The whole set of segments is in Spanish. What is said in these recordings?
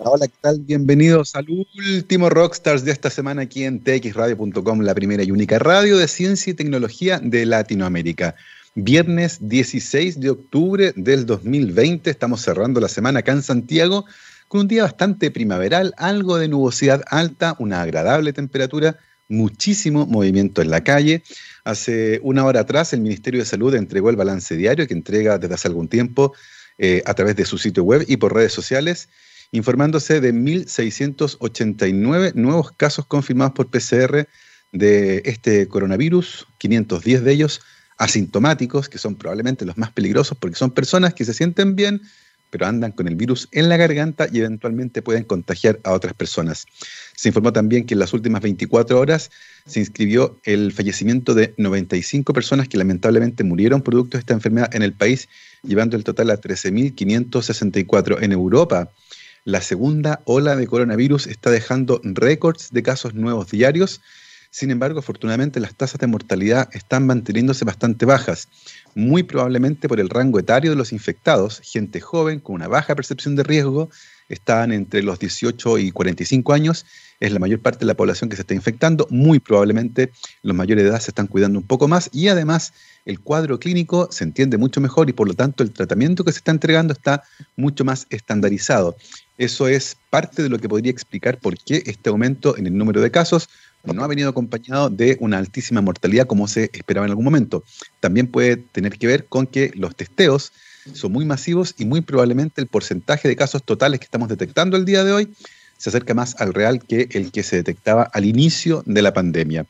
Hola, ¿qué tal? Bienvenidos al último Rockstars de esta semana aquí en txradio.com, la primera y única radio de ciencia y tecnología de Latinoamérica. Viernes 16 de octubre del 2020, estamos cerrando la semana acá en Santiago con un día bastante primaveral, algo de nubosidad alta, una agradable temperatura, muchísimo movimiento en la calle. Hace una hora atrás el Ministerio de Salud entregó el balance diario que entrega desde hace algún tiempo eh, a través de su sitio web y por redes sociales informándose de 1.689 nuevos casos confirmados por PCR de este coronavirus, 510 de ellos asintomáticos, que son probablemente los más peligrosos porque son personas que se sienten bien, pero andan con el virus en la garganta y eventualmente pueden contagiar a otras personas. Se informó también que en las últimas 24 horas se inscribió el fallecimiento de 95 personas que lamentablemente murieron producto de esta enfermedad en el país, llevando el total a 13.564 en Europa. La segunda ola de coronavirus está dejando récords de casos nuevos diarios. Sin embargo, afortunadamente las tasas de mortalidad están manteniéndose bastante bajas, muy probablemente por el rango etario de los infectados, gente joven con una baja percepción de riesgo, están entre los 18 y 45 años, es la mayor parte de la población que se está infectando, muy probablemente los mayores de edad se están cuidando un poco más y además el cuadro clínico se entiende mucho mejor y por lo tanto el tratamiento que se está entregando está mucho más estandarizado. Eso es parte de lo que podría explicar por qué este aumento en el número de casos no ha venido acompañado de una altísima mortalidad como se esperaba en algún momento. También puede tener que ver con que los testeos son muy masivos y muy probablemente el porcentaje de casos totales que estamos detectando el día de hoy se acerca más al real que el que se detectaba al inicio de la pandemia.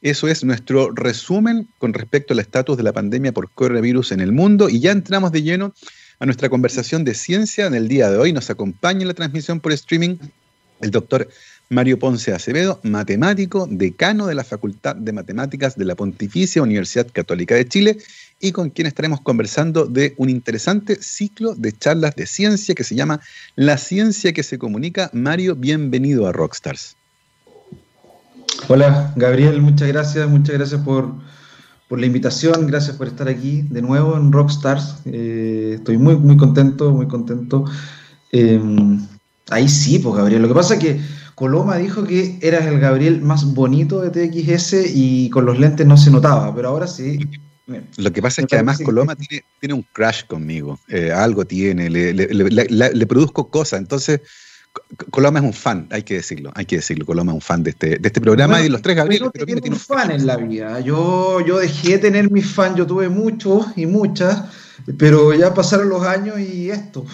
Eso es nuestro resumen con respecto al estatus de la pandemia por coronavirus en el mundo y ya entramos de lleno a nuestra conversación de ciencia en el día de hoy. Nos acompaña en la transmisión por streaming el doctor Mario Ponce Acevedo, matemático, decano de la Facultad de Matemáticas de la Pontificia Universidad Católica de Chile y con quien estaremos conversando de un interesante ciclo de charlas de ciencia que se llama La ciencia que se comunica. Mario, bienvenido a Rockstars. Hola, Gabriel, muchas gracias, muchas gracias por, por la invitación, gracias por estar aquí de nuevo en Rockstars. Eh, estoy muy, muy contento, muy contento. Em, ahí sí, pues Gabriel. Lo que pasa es que Coloma dijo que eras el Gabriel más bonito de TXS y con los lentes no se notaba, pero ahora sí. Lo que pasa es que además Coloma tiene, tiene, un crash conmigo, eh, algo tiene, le, le, produzco cosas, entonces Coloma es un fan, hay que decirlo, hay que decirlo. Coloma es un fan de este, de este programa y de los tres Gabriel. Pero tiene un fan en la vida. Yo, yo dejé de tener mis fans, yo tuve muchos y muchas, pero ya pasaron los años y esto.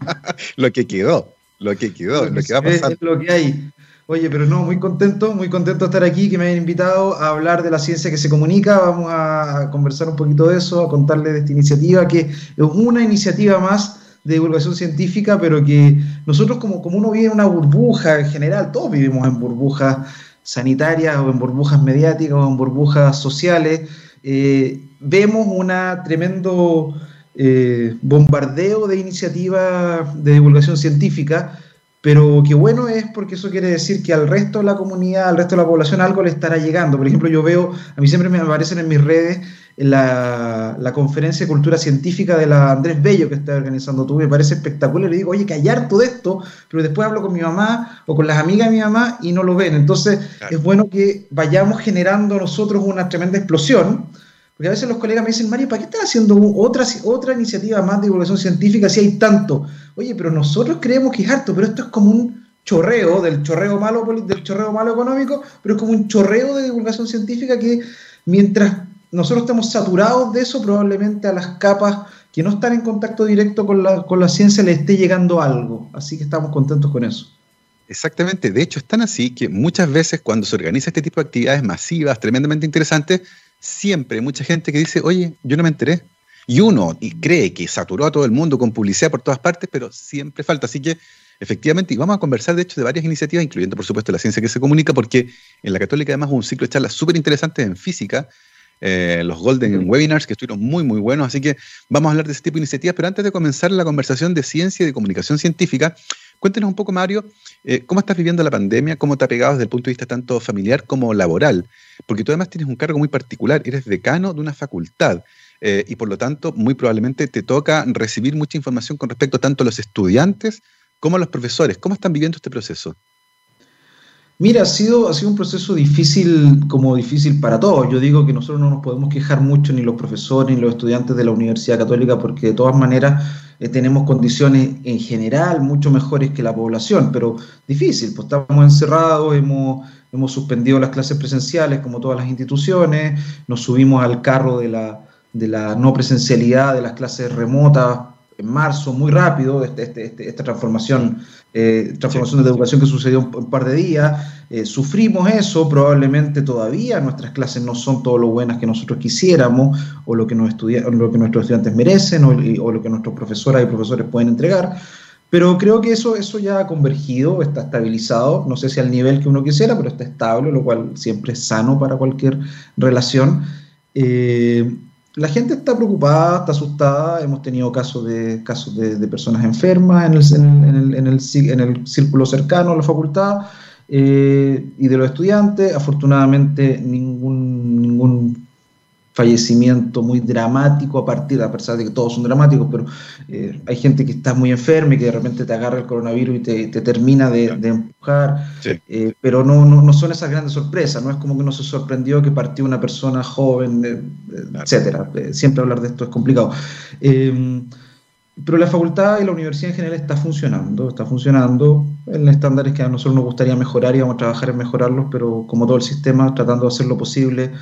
lo que quedó, lo que quedó, lo, que, va a pasar. Es lo que hay. Oye, pero no, muy contento, muy contento de estar aquí, que me hayan invitado a hablar de la ciencia que se comunica. Vamos a conversar un poquito de eso, a contarles de esta iniciativa, que es una iniciativa más de divulgación científica, pero que nosotros como, como uno vive en una burbuja en general, todos vivimos en burbujas sanitarias o en burbujas mediáticas o en burbujas sociales, eh, vemos un tremendo eh, bombardeo de iniciativas de divulgación científica, pero qué bueno es porque eso quiere decir que al resto de la comunidad, al resto de la población algo le estará llegando. Por ejemplo, yo veo, a mí siempre me aparecen en mis redes la, la, conferencia de cultura científica de la Andrés Bello que está organizando tú, me parece espectacular. Le digo, oye, que hay harto de esto, pero después hablo con mi mamá o con las amigas de mi mamá y no lo ven. Entonces, es bueno que vayamos generando nosotros una tremenda explosión. Porque a veces los colegas me dicen, Mario, ¿para qué están haciendo otra, otra iniciativa más de divulgación científica si hay tanto? Oye, pero nosotros creemos que es harto, pero esto es como un chorreo, del chorreo malo, del chorreo malo económico, pero es como un chorreo de divulgación científica que mientras nosotros estamos saturados de eso, probablemente a las capas que no están en contacto directo con la, con la ciencia le esté llegando algo. Así que estamos contentos con eso. Exactamente, de hecho están así que muchas veces cuando se organiza este tipo de actividades masivas, tremendamente interesantes, siempre hay mucha gente que dice, oye, yo no me enteré. Y uno y cree que saturó a todo el mundo con publicidad por todas partes, pero siempre falta. Así que efectivamente, y vamos a conversar de hecho de varias iniciativas, incluyendo por supuesto la ciencia que se comunica, porque en la Católica además hubo un ciclo de charlas súper interesantes en física, eh, los Golden Webinars, que estuvieron muy, muy buenos. Así que vamos a hablar de ese tipo de iniciativas. Pero antes de comenzar la conversación de ciencia y de comunicación científica, cuéntenos un poco, Mario, eh, cómo estás viviendo la pandemia, cómo te ha pegado desde el punto de vista tanto familiar como laboral. Porque tú además tienes un cargo muy particular, eres decano de una facultad. Eh, y por lo tanto, muy probablemente te toca recibir mucha información con respecto tanto a los estudiantes como a los profesores. ¿Cómo están viviendo este proceso? Mira, ha sido, ha sido un proceso difícil, como difícil para todos. Yo digo que nosotros no nos podemos quejar mucho, ni los profesores, ni los estudiantes de la Universidad Católica, porque de todas maneras eh, tenemos condiciones en general mucho mejores que la población, pero difícil, pues estamos encerrados, hemos, hemos suspendido las clases presenciales como todas las instituciones, nos subimos al carro de la, de la no presencialidad de las clases remotas en marzo, muy rápido, este, este, este, esta transformación, eh, transformación de educación que sucedió un, par de días. Eh, sufrimos eso, probablemente todavía nuestras clases no son todo lo buenas que nosotros quisiéramos, o lo que, nos lo que nuestros estudiantes merecen, o, o, lo que nuestros profesoras y profesores pueden entregar. Pero creo que eso, eso ya ha convergido, está estabilizado, no sé si al nivel que uno quisiera, pero está estable, lo cual siempre es sano para cualquier relación. Eh, la gente está preocupada, está asustada. Hemos tenido casos de, casos de, personas enfermas en el, en, el, en, el, en el, círculo cercano a la facultad eh, y de los estudiantes. Afortunadamente, ningún, ningún fallecimiento muy dramático a partir, a pesar de que todos son dramáticos, pero eh, hay gente que está muy enferma y que de repente te agarra el coronavirus y te, te termina de, de empujar, sí. eh, pero no, no, no, son esas grandes sorpresas, no es como que no se sorprendió que partió una persona joven, eh, etcétera. Eh, siempre hablar de esto es complicado. Eh, pero la facultad y la universidad en general está funcionando, está funcionando en estándares que a nosotros nos gustaría mejorar y vamos a trabajar en mejorarlos, pero como todo el sistema, tratando de hacer lo posible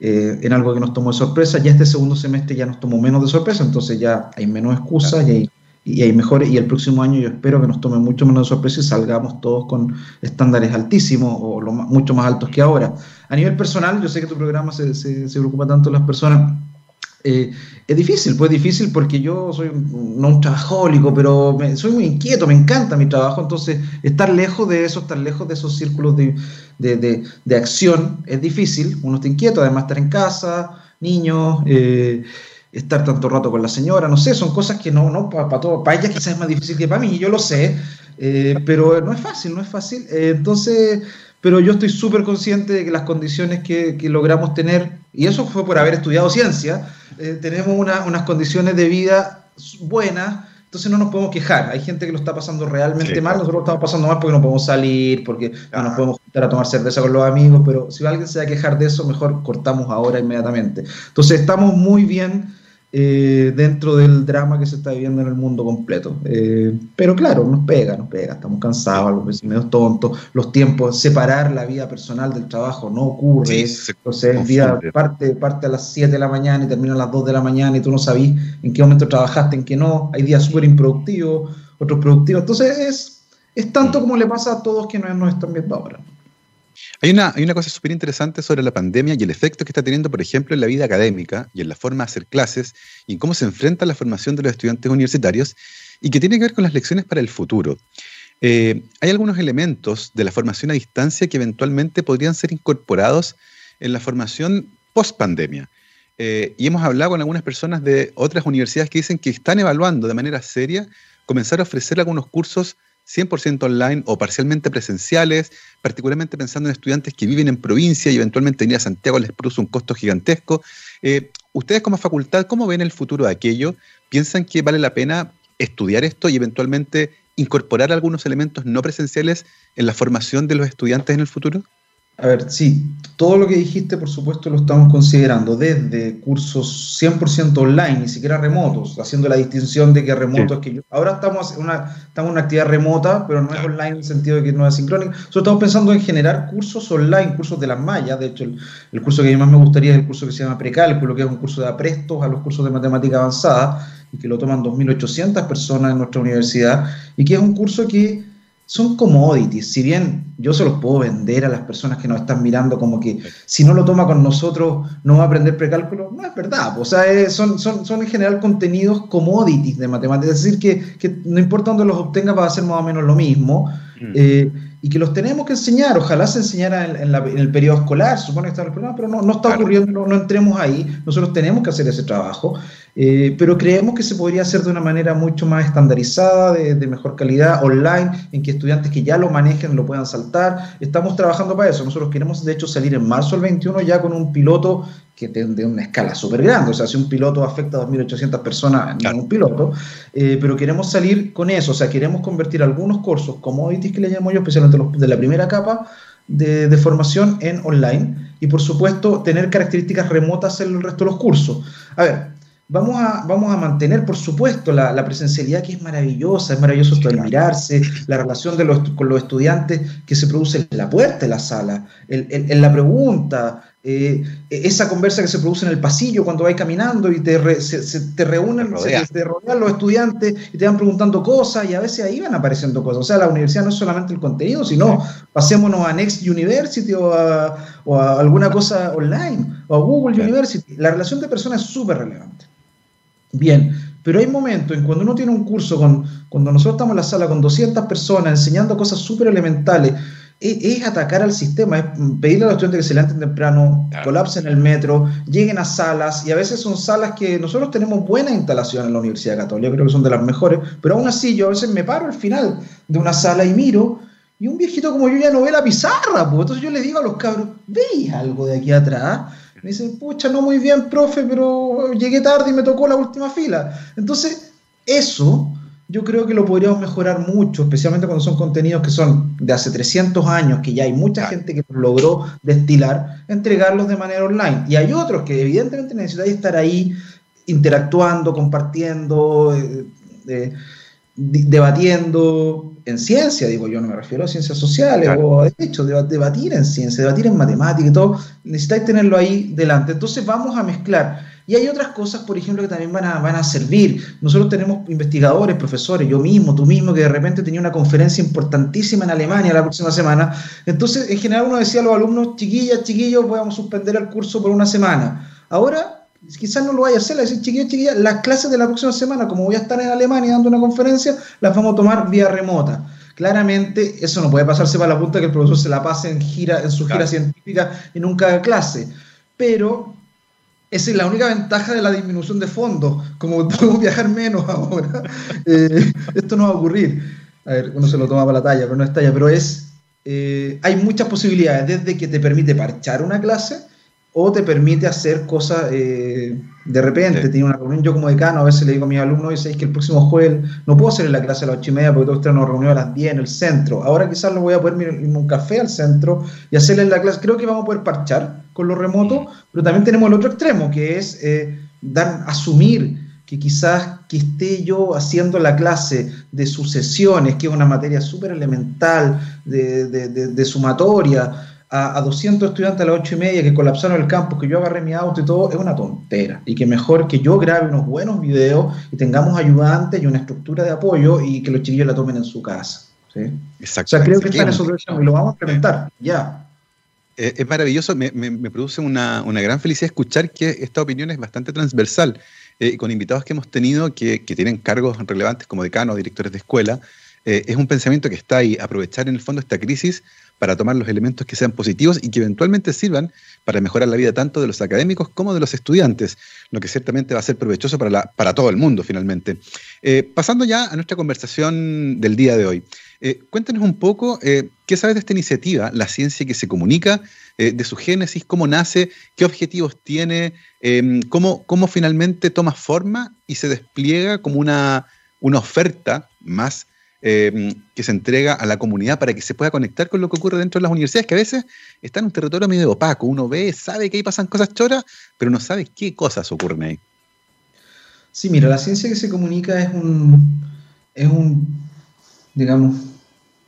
eh, en algo que nos tomó de sorpresa. Ya este segundo semestre ya nos tomó menos de sorpresa, entonces ya hay menos excusas claro. y, hay, y hay mejores. Y el próximo año yo espero que nos tome mucho menos de sorpresa y salgamos todos con estándares altísimos o lo, mucho más altos que ahora. A nivel personal, yo sé que tu programa se, se, se preocupa tanto de las personas. Eh, es difícil, pues difícil porque yo soy no un trabajólico, pero soy muy inquieto, me encanta mi trabajo, entonces estar lejos de eso, estar lejos de esos círculos de, de, de, acción es difícil, uno está inquieto, además estar en casa, niños, eh, estar tanto rato con la señora, no sé, son cosas que no, no para para ella quizás es más difícil que para mí, yo lo sé, eh, pero no es fácil, no es fácil, entonces pero yo estoy súper consciente de que las condiciones que, que, logramos tener, y eso fue por haber estudiado ciencia, eh, tenemos una, unas condiciones de vida buenas, entonces no nos podemos quejar. Hay gente que lo está pasando realmente sí, mal, nosotros lo estamos pasando mal porque no podemos salir, porque no nos podemos juntar a tomar cerveza con los amigos, pero si alguien se va a quejar de eso, mejor cortamos ahora inmediatamente. Entonces estamos muy bien eh, dentro del drama que se está viviendo en el mundo completo. Eh, pero claro, nos pega, nos pega, estamos cansados, los vecinos tontos, los tiempos, separar la vida personal del trabajo no ocurre. Sí, Entonces, el día parte, parte a las 7 de la mañana y termina a las 2 de la mañana y tú no sabís en qué momento trabajaste, en qué no. Hay días súper improductivos, otros productivos. Entonces, es, es tanto como le pasa a todos que no nos están viendo ahora. Hay una, hay una cosa súper interesante sobre la pandemia y el efecto que está teniendo, por ejemplo, en la vida académica y en la forma de hacer clases y en cómo se enfrenta la formación de los estudiantes universitarios y que tiene que ver con las lecciones para el futuro. Eh, hay algunos elementos de la formación a distancia que eventualmente podrían ser incorporados en la formación post pandemia. Eh, y hemos hablado con algunas personas de otras universidades que dicen que están evaluando de manera seria comenzar a ofrecer algunos cursos 100% online o parcialmente presenciales, particularmente pensando en estudiantes que viven en provincia y eventualmente venir a Santiago les produce un costo gigantesco. Eh, ustedes como facultad, ¿cómo ven el futuro de aquello? ¿Piensan que vale la pena estudiar esto y eventualmente incorporar algunos elementos no presenciales en la formación de los estudiantes en el futuro? A ver, sí, todo lo que dijiste, por supuesto, lo estamos considerando, desde cursos 100% online, ni siquiera remotos, haciendo la distinción de que remoto sí. es que yo. Ahora estamos en, una, estamos en una actividad remota, pero no es online en el sentido de que no es sincrónica. Nosotros estamos pensando en generar cursos online, cursos de las mallas. De hecho, el, el curso que a mí más me gustaría es el curso que se llama Precálculo, que es un curso de aprestos a los cursos de matemática avanzada, y que lo toman 2.800 personas en nuestra universidad, y que es un curso que son commodities. Si bien yo se los puedo vender a las personas que nos están mirando como que si no lo toma con nosotros no va a aprender precálculo, no es verdad. O sea, es, son, son, son, en general contenidos commodities de matemáticas. Es decir, que, que, no importa dónde los obtenga va a ser más o menos lo mismo. Mm. Eh, y que los tenemos que enseñar. Ojalá se enseñara en, en, la, en el periodo escolar, supone que está el programa, pero no, no está claro. ocurriendo, no, no, entremos ahí. Nosotros tenemos que hacer ese trabajo. Eh, pero creemos que se podría hacer de una manera mucho más estandarizada, de, de, mejor calidad, online, en que estudiantes que ya lo manejen lo puedan saltar saltar. Estamos trabajando para eso. Nosotros queremos, de hecho, salir en marzo del 21 ya con un piloto que de una escala súper grande. O sea, si un piloto afecta a 2.800 personas, no un piloto. Eh, pero queremos salir con eso. O sea, queremos convertir algunos cursos, commodities que le llamo yo, especialmente los de la primera capa de, de formación en online. Y por supuesto, tener características remotas en el resto de los cursos. A ver, Vamos a, vamos a mantener, por supuesto, la, la presencialidad que es maravillosa, es maravilloso mirarse, la relación de los, con los estudiantes que se produce en la puerta de la sala, en, la pregunta, eh, esa conversa que se produce en el pasillo cuando vais caminando y te, se, te reúnen, se, te rodean los estudiantes y te van preguntando cosas y a veces ahí van apareciendo cosas. O sea, la universidad no es solamente el contenido, sino pasémonos a Next University o a, o a alguna cosa online o a Google University. La relación de personas es súper relevante. Bien, pero hay momentos en cuando uno tiene un curso, con, cuando nosotros estamos en la sala con 200 personas enseñando cosas súper elementales, es, atacar al sistema, es pedirle a los estudiantes que se levanten temprano, colapsen el metro, lleguen a salas, y a veces son salas que nosotros tenemos buena instalación en la Universidad Católica, creo que son de las mejores, pero aún así yo a veces me paro al final de una sala y miro, y un viejito como yo ya no ve la pizarra, pues entonces yo le digo a los cabros, ¿veis algo de aquí atrás? Me dicen, pucha, no muy bien, profe, pero llegué tarde y me tocó la última fila. Entonces, eso yo creo que lo podríamos mejorar mucho, especialmente cuando son contenidos que son de hace 300 años, que ya hay mucha gente que logró destilar, entregarlos de manera online. Y hay otros que evidentemente necesitan estar ahí interactuando, compartiendo, eh, eh, debatiendo, en ciencia, digo yo, no me refiero a ciencias sociales o de hecho, debatir en ciencia, debatir en matemática y todo, necesitáis tenerlo ahí delante. Entonces vamos a mezclar. Y hay otras cosas, por ejemplo, que también van a, van a servir. Nosotros tenemos investigadores, profesores, yo mismo, tú mismo, que de repente tenía una conferencia importantísima en Alemania la próxima semana. Entonces, en general uno decía a los alumnos, chiquillas, chiquillos, podemos suspender el curso por una semana. Ahora quizás no lo vaya a hacer, le decir, chiquillos, chiquillas, las clases de la próxima semana, como voy a estar en Alemania dando una conferencia, las vamos a tomar vía remota. Claramente, eso no puede pasarse para la punta que el profesor se la pase en, gira, en su gira científica y nunca haga clase. Pero esa es la única ventaja de la disminución de fondos. Como podemos viajar menos ahora, eh, esto no va a ocurrir. A ver, uno se lo toma para la talla, pero no es talla, pero es. Eh, hay muchas posibilidades, desde que te permite parchar una clase o te permite hacer cosas eh, de repente. Tiene una reunión, yo como decano a veces le digo a mis alumnos, dice, que el próximo jueves no puedo hacer en la clase a las ocho y media porque todos tenemos una reunión a las 10 en el centro. Ahora quizás lo voy a poder irme un café al centro y hacerle la clase. Creo que vamos a poder parchar con lo remoto, pero también tenemos el otro extremo, que es eh, dar, asumir que quizás que esté yo haciendo la clase de sucesiones, que es una materia súper elemental, de, de, de sumatoria, a, 200 estudiantes a las 8 y media que colapsaron el campus, que yo agarré mi auto y todo, es una tontera. Y que mejor que yo grabe unos buenos videos y tengamos ayudantes y una estructura de apoyo y que los chiquillos la tomen en su casa. ¿sí? Exacto. O sea, creo que está en eso y lo vamos a implementar ya. Eh, es maravilloso, me, produce una, gran felicidad escuchar que esta opinión es bastante transversal, eh, con invitados que hemos tenido que, tienen cargos relevantes como decanos, directores de escuela. Eh, es un pensamiento que está ahí, aprovechar en el fondo esta crisis para tomar los elementos que sean positivos y que eventualmente sirvan para mejorar la vida tanto de los académicos como de los estudiantes, lo que ciertamente va a ser provechoso para, la, para todo el mundo finalmente. Eh, pasando ya a nuestra conversación del día de hoy. Eh, cuéntanos un poco eh, qué sabes de esta iniciativa, la ciencia que se comunica, de su génesis, cómo nace, qué objetivos tiene, cómo, cómo finalmente toma forma y se despliega como una, una oferta más eh, que se entrega a la comunidad para que se pueda conectar con lo que ocurre dentro de las universidades, que a veces están en un territorio medio opaco. Uno ve, sabe que ahí pasan cosas choras, pero no sabe qué cosas ocurren ahí. Sí, mira, la ciencia que se comunica es un, es un, digamos,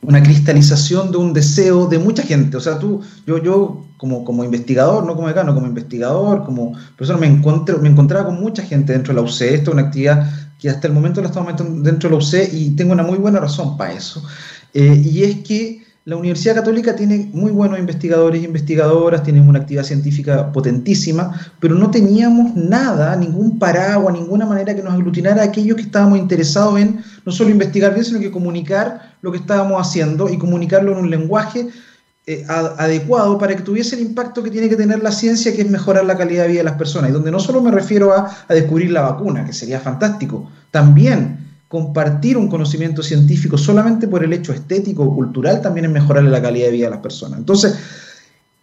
una cristalización de un deseo de mucha gente. O sea, tú, yo, yo como, como investigador, no como decano, como investigador, como persona, me, encontré, me encontraba con mucha gente dentro de la UCE. Esto es una actividad que hasta el momento la estamos metiendo dentro de la UC y tengo una muy buena razón para eso. Eh, y es que la Universidad Católica tiene muy buenos investigadores e investigadoras, tiene una actividad científica potentísima, pero no teníamos nada, ningún paraguas, ninguna manera que nos aglutinara a aquellos que estábamos interesados en no solo investigar bien, sino que comunicar lo que estábamos haciendo y comunicarlo en un lenguaje eh, adecuado para que tuviese el impacto que tiene que tener la ciencia, que es mejorar la calidad de vida de las personas. Y donde no solo me refiero a, descubrir la vacuna, que sería fantástico, también compartir un conocimiento científico solamente por el hecho estético o cultural también es mejorarle la calidad de vida a las personas. Entonces,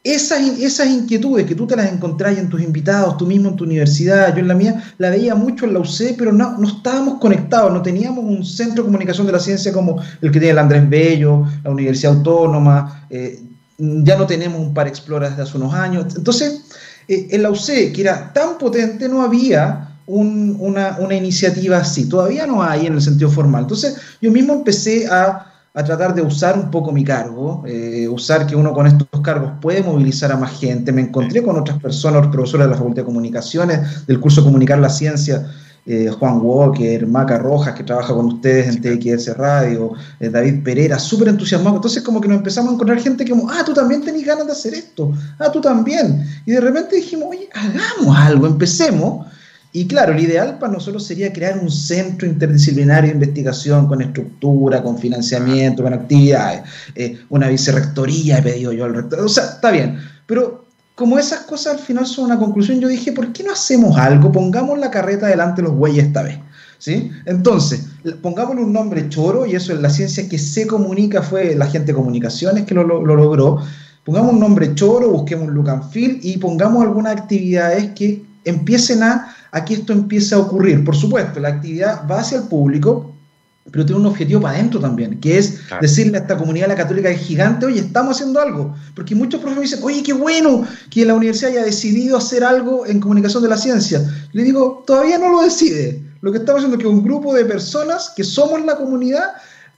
esas, esas inquietudes que tú te las encontrás en tus invitados, tú mismo en tu universidad, yo en la mía, la veía mucho en la UC, pero no, no estábamos conectados, no teníamos un centro de comunicación de la ciencia como el que tiene el Andrés Bello, la Universidad Autónoma, eh, ya no tenemos un par Explora desde hace unos años. Entonces, eh, en la UC, que era tan potente, no había una, una iniciativa así, todavía no hay en el sentido formal. Entonces, yo mismo empecé a a tratar de usar un poco mi cargo, eh, usar que uno con estos cargos puede movilizar a más gente. Me encontré con otras personas, los profesores de la Facultad de Comunicaciones, del curso Comunicar la Ciencia, eh, Juan Walker, Maca Rojas, que trabaja con ustedes en TXS Radio, eh, David Pereira, súper entusiasmado. Entonces como que nos empezamos a encontrar gente que, ah, tú también tenés ganas de hacer esto, ah, tú también. Y de repente dijimos, oye, hagamos algo, empecemos. Y claro, el ideal para nosotros sería crear un centro interdisciplinario de investigación con estructura, con financiamiento, con actividades, eh, una vicerrectoría, he pedido yo al rector. O sea, está bien, pero como esas cosas al final son una conclusión, yo dije, ¿por qué no hacemos algo? Pongamos la carreta delante de los bueyes esta vez. ¿Sí? Entonces, pongámosle un nombre choro, y eso en la ciencia que se comunica fue la gente de comunicaciones que lo, lo, logró. Pongamos un nombre choro, busquemos un look and feel y pongamos algunas actividades que empiecen a a que esto empiece a ocurrir. Por supuesto, la actividad va hacia el público, pero tiene un objetivo para adentro también, que es decirle a esta comunidad la católica es gigante, oye, estamos haciendo algo. Porque muchos profesores dicen, oye, qué bueno que la universidad haya decidido hacer algo en comunicación de la ciencia. Le digo, todavía no lo decide. Lo que estamos haciendo es que un grupo de personas que somos la comunidad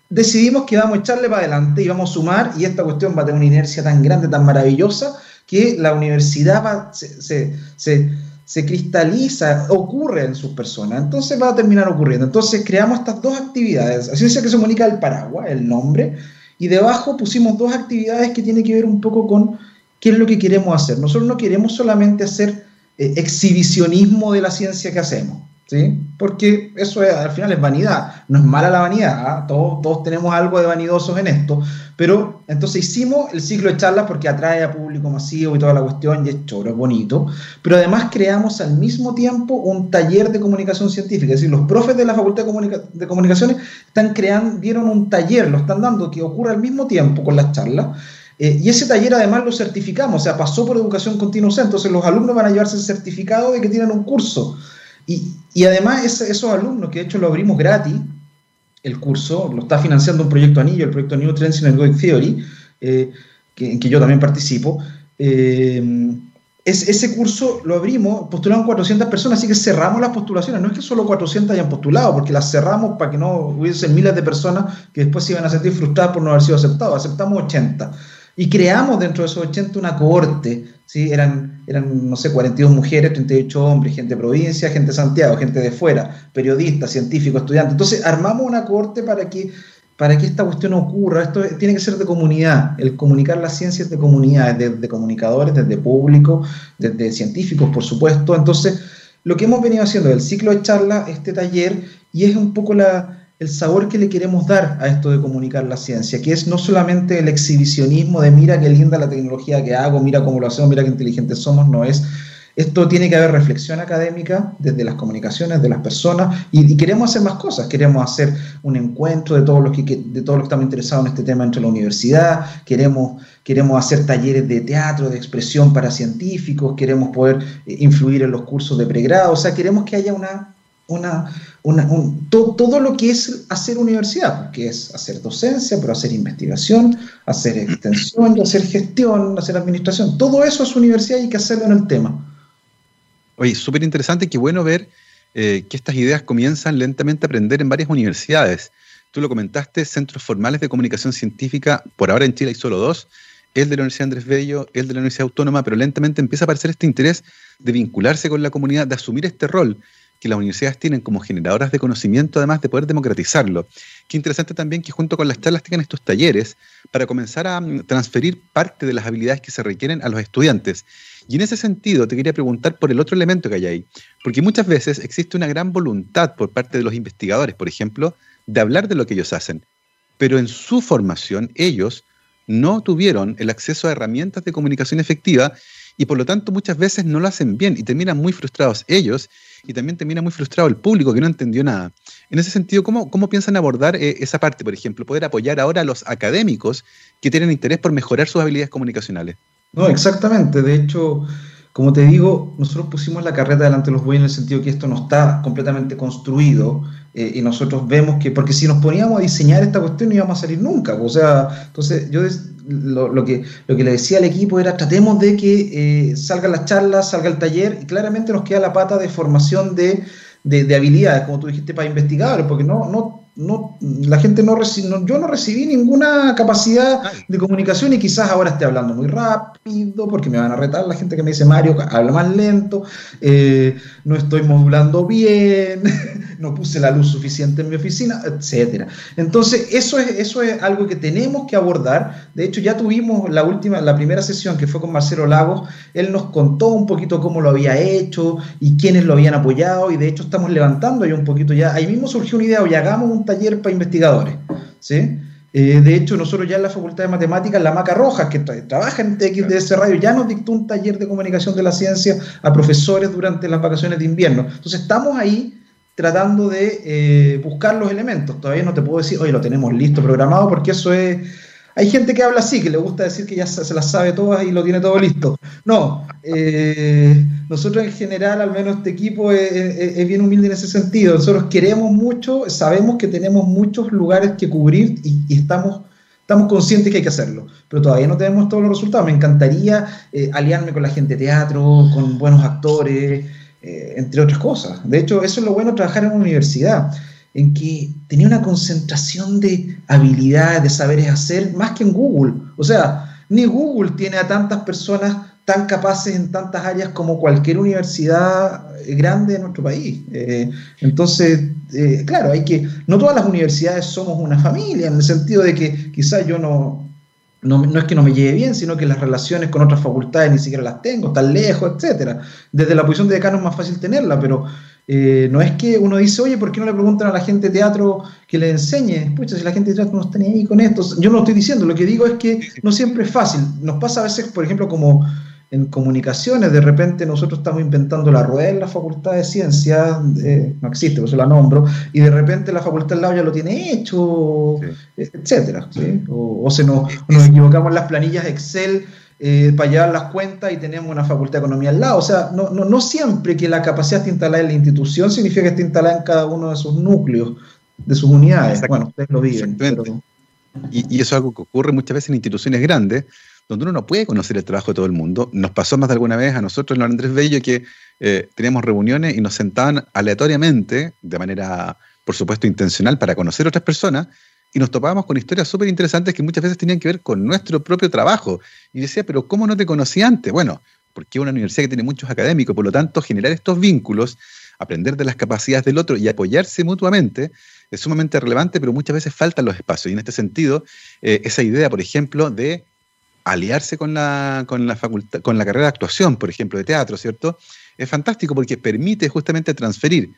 decidimos que vamos a echarle para adelante y vamos a sumar y esta cuestión va a tener una inercia tan grande, tan maravillosa, que la universidad va, se, se se cristaliza, ocurre en sus personas, entonces va a terminar ocurriendo. Entonces creamos estas dos actividades, así es que se comunica el paraguas, el nombre, y debajo pusimos dos actividades que tienen que ver un poco con qué es lo que queremos hacer. Nosotros no queremos solamente hacer eh, exhibicionismo de la ciencia que hacemos. ¿Sí? Porque eso al final es vanidad, no es mala la vanidad, ¿ah? todos, tenemos algo de vanidosos en esto, pero entonces hicimos el ciclo de charlas porque atrae a público masivo y toda la cuestión, y es choro, es bonito, pero además creamos al mismo tiempo un taller de comunicación científica, es decir, los profes de la Facultad de, de Comunicaciones están creando, dieron un taller, lo están dando, que ocurre al mismo tiempo con las charlas, eh, y ese taller además lo certificamos, o sea, pasó por educación continua, entonces los alumnos van a llevarse el certificado de que tienen un curso. Y, además esos alumnos, que de hecho lo abrimos gratis, el curso, lo está financiando un proyecto anillo, el proyecto New Trends in Ergodic Theory, eh, en que yo también participo. Eh, es, ese curso lo abrimos, postularon 400 personas, así que cerramos las postulaciones. No es que solo 400 hayan postulado, porque las cerramos para que no hubiesen miles de personas que después se iban a sentir frustradas por no haber sido aceptados. Aceptamos 80. Y creamos dentro de esos 80 una cohorte, ¿sí? eran, eran, no sé, 42 mujeres, 38 hombres, gente de provincia, gente de Santiago, gente de fuera, periodistas, científicos, estudiantes. Entonces armamos una cohorte para que, para que esta cuestión ocurra. Esto tiene que ser de comunidad. El comunicar la ciencia es de comunidad, desde comunicadores, desde público, desde científicos, por supuesto. Entonces, lo que hemos venido haciendo el ciclo de charla, este taller, y es un poco la, el sabor que le queremos dar a esto de comunicar la ciencia, que es no solamente el exhibicionismo de mira qué linda la tecnología que hago, mira cómo lo hacemos, mira qué inteligentes somos, no es. Esto tiene que haber reflexión académica desde las comunicaciones de las personas y, queremos hacer más cosas. Queremos hacer un encuentro de todos los que, de todos los que estamos interesados en este tema entre la universidad. Queremos, queremos hacer talleres de teatro, de expresión para científicos. Queremos poder eh, influir en los cursos de pregrado. O sea, queremos que haya una, una, todo, lo que es hacer universidad, que es hacer docencia, pero hacer investigación, hacer extensión, hacer gestión, hacer administración. Todo eso es universidad y hay que hacerlo en el tema. Oye, súper interesante, qué bueno ver eh, que estas ideas comienzan lentamente a aprender en varias universidades. Tú lo comentaste, centros formales de comunicación científica, por ahora en Chile hay solo dos, el de la Universidad Andrés Bello, el de la Universidad Autónoma, pero lentamente empieza a aparecer este interés de vincularse con la comunidad, de asumir este rol que las universidades tienen como generadoras de conocimiento, además de poder democratizarlo. Qué interesante también que junto con las charlas tengan estos talleres para comenzar a mm, transferir parte de las habilidades que se requieren a los estudiantes. Y en ese sentido te quería preguntar por el otro elemento que hay ahí, porque muchas veces existe una gran voluntad por parte de los investigadores, por ejemplo, de hablar de lo que ellos hacen, pero en su formación ellos no tuvieron el acceso a herramientas de comunicación efectiva y por lo tanto muchas veces no lo hacen bien y terminan muy frustrados ellos y también termina muy frustrado el público que no entendió nada. En ese sentido, ¿cómo, cómo piensan abordar eh, esa parte, por ejemplo, poder apoyar ahora a los académicos que tienen interés por mejorar sus habilidades comunicacionales? No, exactamente. De hecho, como te digo, nosotros pusimos la carreta delante de los bueyes en el sentido que esto no está completamente construido eh, y nosotros vemos que, porque si nos poníamos a diseñar esta cuestión no íbamos a salir nunca. O sea, entonces yo lo, que, lo que le decía al equipo era tratemos de que eh, salgan las charlas, salga el taller y claramente nos queda la pata de formación de, de, habilidades, como tú dijiste, para investigadores, porque no, no no, la gente no, recibió, yo no recibí ninguna capacidad de comunicación y quizás ahora esté hablando muy rápido porque me van a retar la gente que me dice Mario, habla más lento, eh, no estoy modulando bien, no puse la luz suficiente en mi oficina, etcétera. Entonces, eso es, eso es algo que tenemos que abordar. De hecho, ya tuvimos la última, la primera sesión que fue con Marcelo Lagos, él nos contó un poquito cómo lo había hecho y quiénes lo habían apoyado, y de hecho estamos levantando ahí un poquito ya. Ahí mismo surgió una idea, hoy hagamos un taller para investigadores. ¿sí? Eh, de hecho, nosotros ya en la Facultad de Matemáticas, la Maca Rojas, que trabaja en TXDS Radio, ya nos dictó un taller de comunicación de la ciencia a profesores durante las vacaciones de invierno. Entonces, estamos ahí tratando de eh, buscar los elementos. Todavía no te puedo decir, oye, lo tenemos listo, programado, porque eso es hay gente que habla así, que le gusta decir que ya se, las sabe todas y lo tiene todo listo. No, eh, nosotros en general, al menos este equipo, es, bien humilde en ese sentido. Nosotros queremos mucho, sabemos que tenemos muchos lugares que cubrir y, estamos, conscientes que hay que hacerlo, pero todavía no tenemos todos los resultados. Me encantaría eh, aliarme con la gente de teatro, con buenos actores, eh, entre otras cosas. De hecho, eso es lo bueno trabajar en una universidad en que tenía una concentración de habilidades, de saberes hacer, más que en Google. O sea, ni Google tiene a tantas personas tan capaces en tantas áreas como cualquier universidad grande de nuestro país. Eh, entonces, eh, claro, hay que, no todas las universidades somos una familia, en el sentido de que quizás yo no, no, no, es que no me lleve bien, sino que las relaciones con otras facultades ni siquiera las tengo, están lejos, etcétera. Desde la posición de decano es más fácil tenerla, pero eh, no es que uno dice, oye, ¿por qué no le preguntan a la gente de teatro que le enseñe? Pucha, si la gente de teatro no está ni ahí con esto. Yo no lo estoy diciendo, lo que digo es que no siempre es fácil. Nos pasa a veces, por ejemplo, como en comunicaciones, de repente nosotros estamos inventando la rueda en la Facultad de Ciencias, eh, no existe, por eso la nombro, y de repente la Facultad del lado ya lo tiene hecho, etcétera. O, se nos, nos equivocamos en las planillas Excel eh, para llevar las cuentas y tenemos una facultad de economía al lado. O sea, no, no, no siempre que la capacidad esté instalada en la institución significa que esté instalada en cada uno de sus núcleos, de sus unidades. Bueno, ustedes lo viven. Y, y, eso es algo que ocurre muchas veces en instituciones grandes, donde uno no puede conocer el trabajo de todo el mundo. Nos pasó más de alguna vez a nosotros en Andrés Bello que eh, teníamos reuniones y nos sentaban aleatoriamente, de manera, por supuesto, intencional, para conocer otras personas, y nos topábamos con historias súper interesantes que muchas veces tenían que ver con nuestro propio trabajo. Y decía, pero ¿cómo no te conocí antes? Bueno, porque es una universidad que tiene muchos académicos, por lo tanto, generar estos vínculos, aprender de las capacidades del otro y apoyarse mutuamente es sumamente relevante, pero muchas veces faltan los espacios. Y en este sentido, eh, esa idea, por ejemplo, de aliarse con la, con la facultad, con la carrera de actuación, por ejemplo, de teatro, ¿cierto? Es fantástico porque permite justamente transferir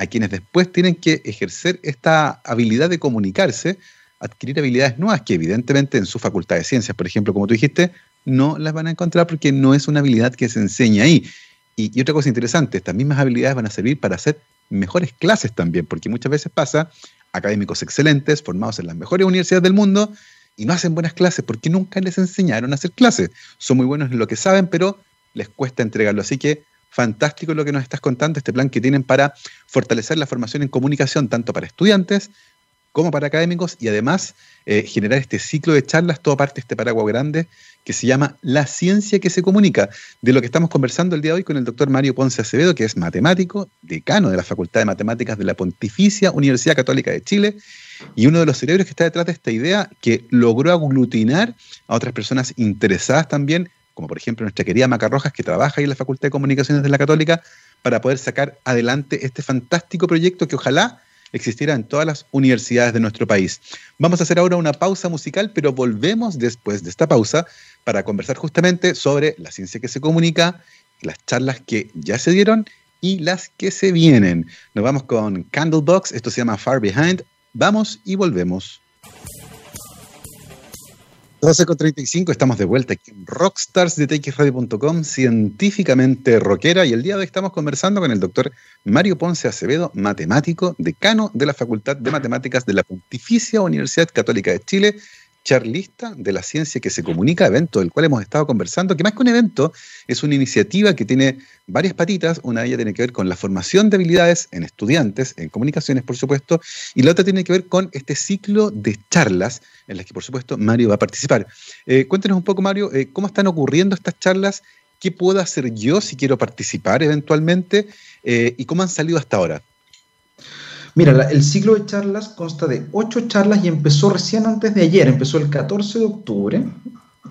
a quienes después tienen que ejercer esta habilidad de comunicarse, adquirir habilidades nuevas que evidentemente en su facultad de ciencias, por ejemplo, como tú dijiste, no las van a encontrar porque no es una habilidad que se enseña ahí. Y, otra cosa interesante, estas mismas habilidades van a servir para hacer mejores clases también, porque muchas veces pasa académicos excelentes, formados en las mejores universidades del mundo, y no hacen buenas clases porque nunca les enseñaron a hacer clases. Son muy buenos en lo que saben, pero les cuesta entregarlo. Así que fantástico lo que nos estás contando, este plan que tienen para fortalecer la formación en comunicación, tanto para estudiantes como para académicos, y además eh, generar este ciclo de charlas, todo parte de este paraguas grande que se llama La ciencia que se comunica, de lo que estamos conversando el día de hoy con el doctor Mario Ponce Acevedo, que es matemático, decano de la Facultad de Matemáticas de la Pontificia Universidad Católica de Chile, y uno de los cerebros que está detrás de esta idea, que logró aglutinar a otras personas interesadas también como por ejemplo nuestra querida Maca Rojas, que trabaja ahí en la Facultad de Comunicaciones de la Católica, para poder sacar adelante este fantástico proyecto que ojalá existiera en todas las universidades de nuestro país. Vamos a hacer ahora una pausa musical, pero volvemos después de esta pausa para conversar justamente sobre la ciencia que se comunica, las charlas que ya se dieron y las que se vienen. Nos vamos con Candlebox, esto se llama Far Behind. Vamos y volvemos. 12 con 35, estamos de vuelta aquí en Rockstars de txradio.com, científicamente rockera, y el día de hoy estamos conversando con el doctor Mario Ponce Acevedo, matemático, decano de la Facultad de Matemáticas de la Pontificia Universidad Católica de Chile, charlista de la ciencia que se comunica, evento del cual hemos estado conversando, que más que un evento es una iniciativa que tiene varias patitas, una de ellas tiene que ver con la formación de habilidades en estudiantes, en comunicaciones por supuesto, y la otra tiene que ver con este ciclo de charlas en las que por supuesto Mario va a participar. Eh, cuéntenos un poco Mario, eh, ¿cómo están ocurriendo estas charlas? ¿Qué puedo hacer yo si quiero participar eventualmente? Eh, ¿Y cómo han salido hasta ahora? Mira, el ciclo de charlas consta de ocho charlas y empezó recién antes de ayer, empezó el 14 de octubre,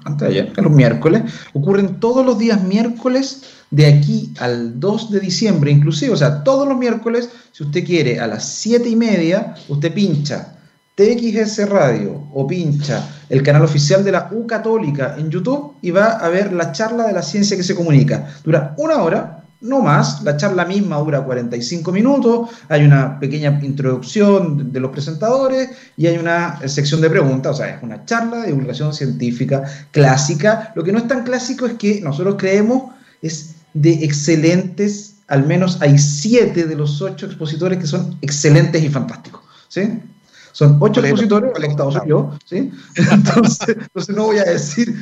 antes de ayer, los miércoles, ocurren todos los días miércoles de aquí al 2 de diciembre, inclusive, o sea, todos los miércoles, si usted quiere, a las 7 y media, usted pincha TXS Radio o pincha el canal oficial de la U Católica en YouTube y va a ver la charla de la ciencia que se comunica. Dura una hora, no más, la charla misma dura 45 minutos, hay una pequeña introducción de los presentadores y hay una sección de preguntas, o sea, es una charla de divulgación científica clásica. Lo que no es tan clásico es que nosotros creemos es de excelentes, al menos hay siete de los ocho expositores que son excelentes y fantásticos. ¿sí? Son ocho expositores, el octavo soy yo, ¿sí? Entonces, entonces, no voy a decir,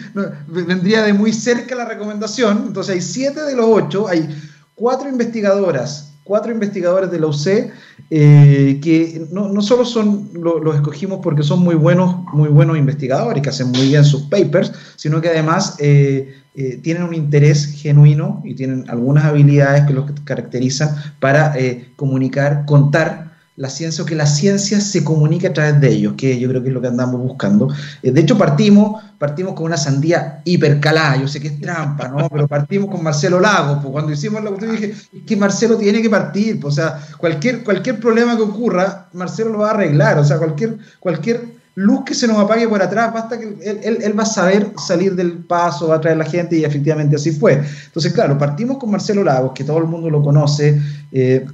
vendría de muy cerca la recomendación. Entonces hay siete de los ocho, hay cuatro investigadoras, cuatro investigadores de la UC eh, que no, no, solo son, los escogimos porque son muy buenos, muy buenos investigadores, que hacen muy bien sus papers, sino que además eh, eh, tienen un interés genuino y tienen algunas habilidades que los caracterizan para comunicar, contar la ciencia o que la ciencia se comunique a través de ellos, que yo creo que es lo que andamos buscando. Eh, de hecho, partimos, partimos con una sandía hipercalada, yo sé que es trampa, ¿no? Pero partimos con Marcelo Lago, pues cuando hicimos la cuestión dije, es que Marcelo tiene que partir, pues, o sea, cualquier, cualquier problema que ocurra, Marcelo lo va a arreglar, o sea, cualquier, cualquier luz que se nos apague por atrás, basta que él, él, va a saber salir del paso, va a traer a la gente y efectivamente así fue. Entonces, claro, partimos con Marcelo Lagos, que todo el mundo lo conoce, eh,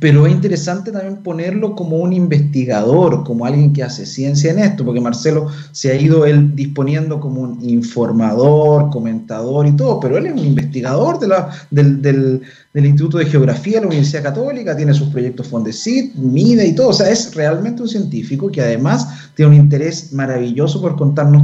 pero es interesante también ponerlo como un investigador, como alguien que hace ciencia en esto, porque Marcelo se ha ido él disponiendo como un informador, comentador y todo, pero él es un investigador de la, del, del, Instituto de Geografía de la Universidad Católica, tiene sus proyectos Fondesit, MIDE y todo, o sea, es realmente un científico que además tiene un interés maravilloso por contarnos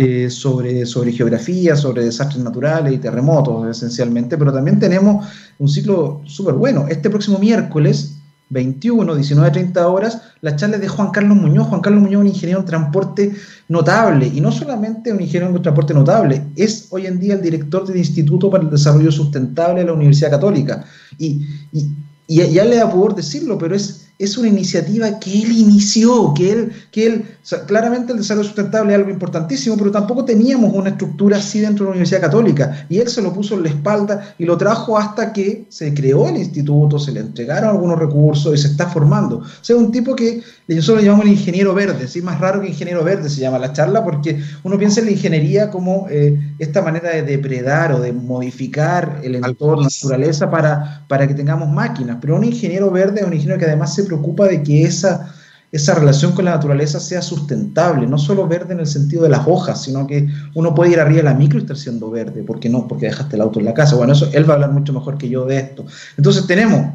eh, sobre, sobre geografía, sobre desastres naturales y terremotos esencialmente, pero también tenemos un ciclo súper bueno. Este próximo miércoles, 21, 19 30 horas, la charla de Juan Carlos Muñoz. Juan Carlos Muñoz es un ingeniero en transporte notable, y no solamente un ingeniero en transporte notable, es hoy en día el director del Instituto para el Desarrollo Sustentable de la Universidad Católica. Y, y, y ya le da por decirlo, pero es es una iniciativa que él inició, que él, que él claramente el desarrollo sustentable es algo importantísimo, pero tampoco teníamos una estructura así dentro de la Universidad Católica, y él se lo puso en la espalda y lo trajo hasta que se creó el instituto, se le entregaron algunos recursos y se está formando. O sea, un tipo que nosotros le llamamos el ingeniero verde, ¿sí? más raro que ingeniero verde se llama la charla, porque uno piensa en la ingeniería como eh, esta manera de depredar o de modificar el entorno, la naturaleza, para, para que tengamos máquinas, pero un ingeniero verde es un ingeniero que además se preocupa de que esa, esa relación con la naturaleza sea sustentable, no solo verde en el sentido de las hojas, sino que uno puede ir arriba de la micro y estar siendo verde, ¿por qué no? Porque dejaste el auto en la casa. Bueno, eso él va a hablar mucho mejor que yo de esto. Entonces tenemos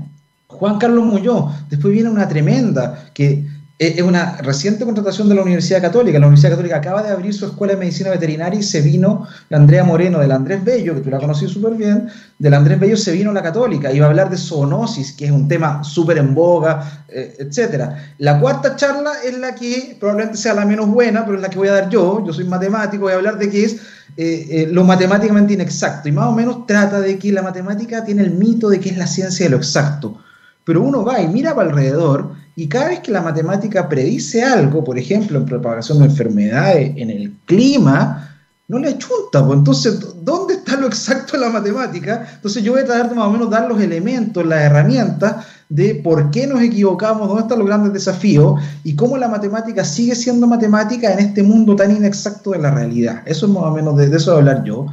Juan Carlos Muñoz, después viene una tremenda que es una reciente contratación de la Universidad Católica. La Universidad Católica acaba de abrir su escuela de medicina veterinaria y se vino la Andrea Moreno del Andrés Bello, que tú la conocí súper bien, del Andrés Bello se vino la Católica va a hablar de zoonosis, que es un tema súper en boga, eh, etcétera. La cuarta charla es la que probablemente sea la menos buena, pero es la que voy a dar yo. Yo soy matemático, voy a hablar de qué es eh, eh, lo matemáticamente inexacto y más o menos trata de que la matemática tiene el mito de que es la ciencia de lo exacto. Pero uno va y mira para alrededor y cada vez que la matemática predice algo, por ejemplo, en propagación de enfermedades, en el clima, no le achunta. Pues entonces, ¿dónde está lo exacto en la matemática? Entonces yo voy a tratar de más o menos dar los elementos, las herramientas de por qué nos equivocamos, dónde están los grandes desafíos y cómo la matemática sigue siendo matemática en este mundo tan inexacto de la realidad. Eso es más o menos de, eso de hablar yo.